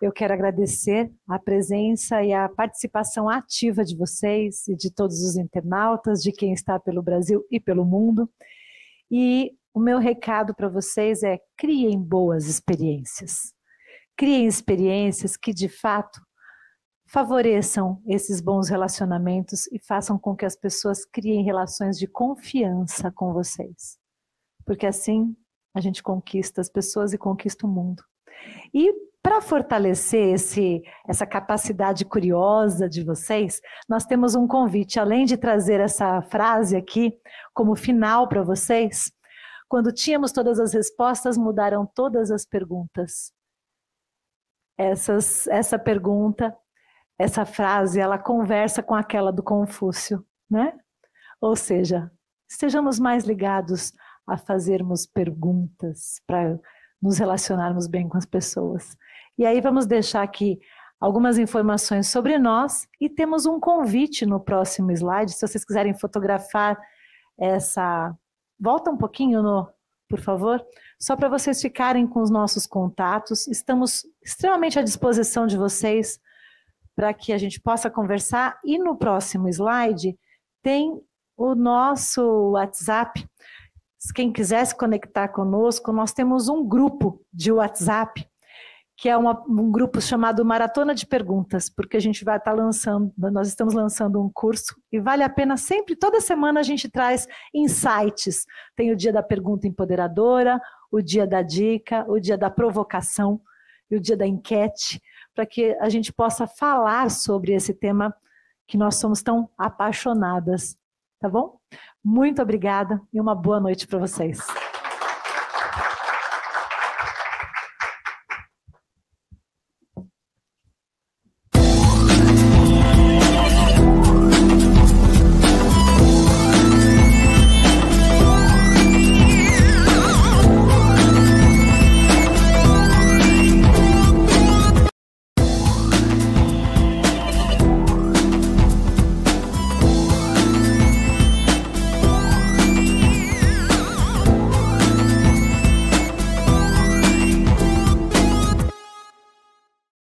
Eu quero agradecer a presença e a participação ativa de vocês e de todos os internautas, de quem está pelo Brasil e pelo mundo. E o meu recado para vocês é: criem boas experiências. Criem experiências que, de fato, favoreçam esses bons relacionamentos e façam com que as pessoas criem relações de confiança com vocês. Porque assim a gente conquista as pessoas e conquista o mundo. E para fortalecer esse, essa capacidade curiosa de vocês, nós temos um convite. Além de trazer essa frase aqui como final para vocês, quando tínhamos todas as respostas, mudaram todas as perguntas. Essas, essa pergunta, essa frase, ela conversa com aquela do Confúcio, né? Ou seja, estejamos mais ligados a fazermos perguntas para nos relacionarmos bem com as pessoas. E aí vamos deixar aqui algumas informações sobre nós e temos um convite no próximo slide, se vocês quiserem fotografar essa... Volta um pouquinho, no, por favor, só para vocês ficarem com os nossos contatos. Estamos extremamente à disposição de vocês para que a gente possa conversar. E no próximo slide tem o nosso WhatsApp. Quem quiser se conectar conosco, nós temos um grupo de WhatsApp que é uma, um grupo chamado Maratona de Perguntas, porque a gente vai estar tá lançando, nós estamos lançando um curso e vale a pena sempre, toda semana a gente traz insights. Tem o dia da pergunta empoderadora, o dia da dica, o dia da provocação e o dia da enquete, para que a gente possa falar sobre esse tema que nós somos tão apaixonadas, tá bom? Muito obrigada e uma boa noite para vocês.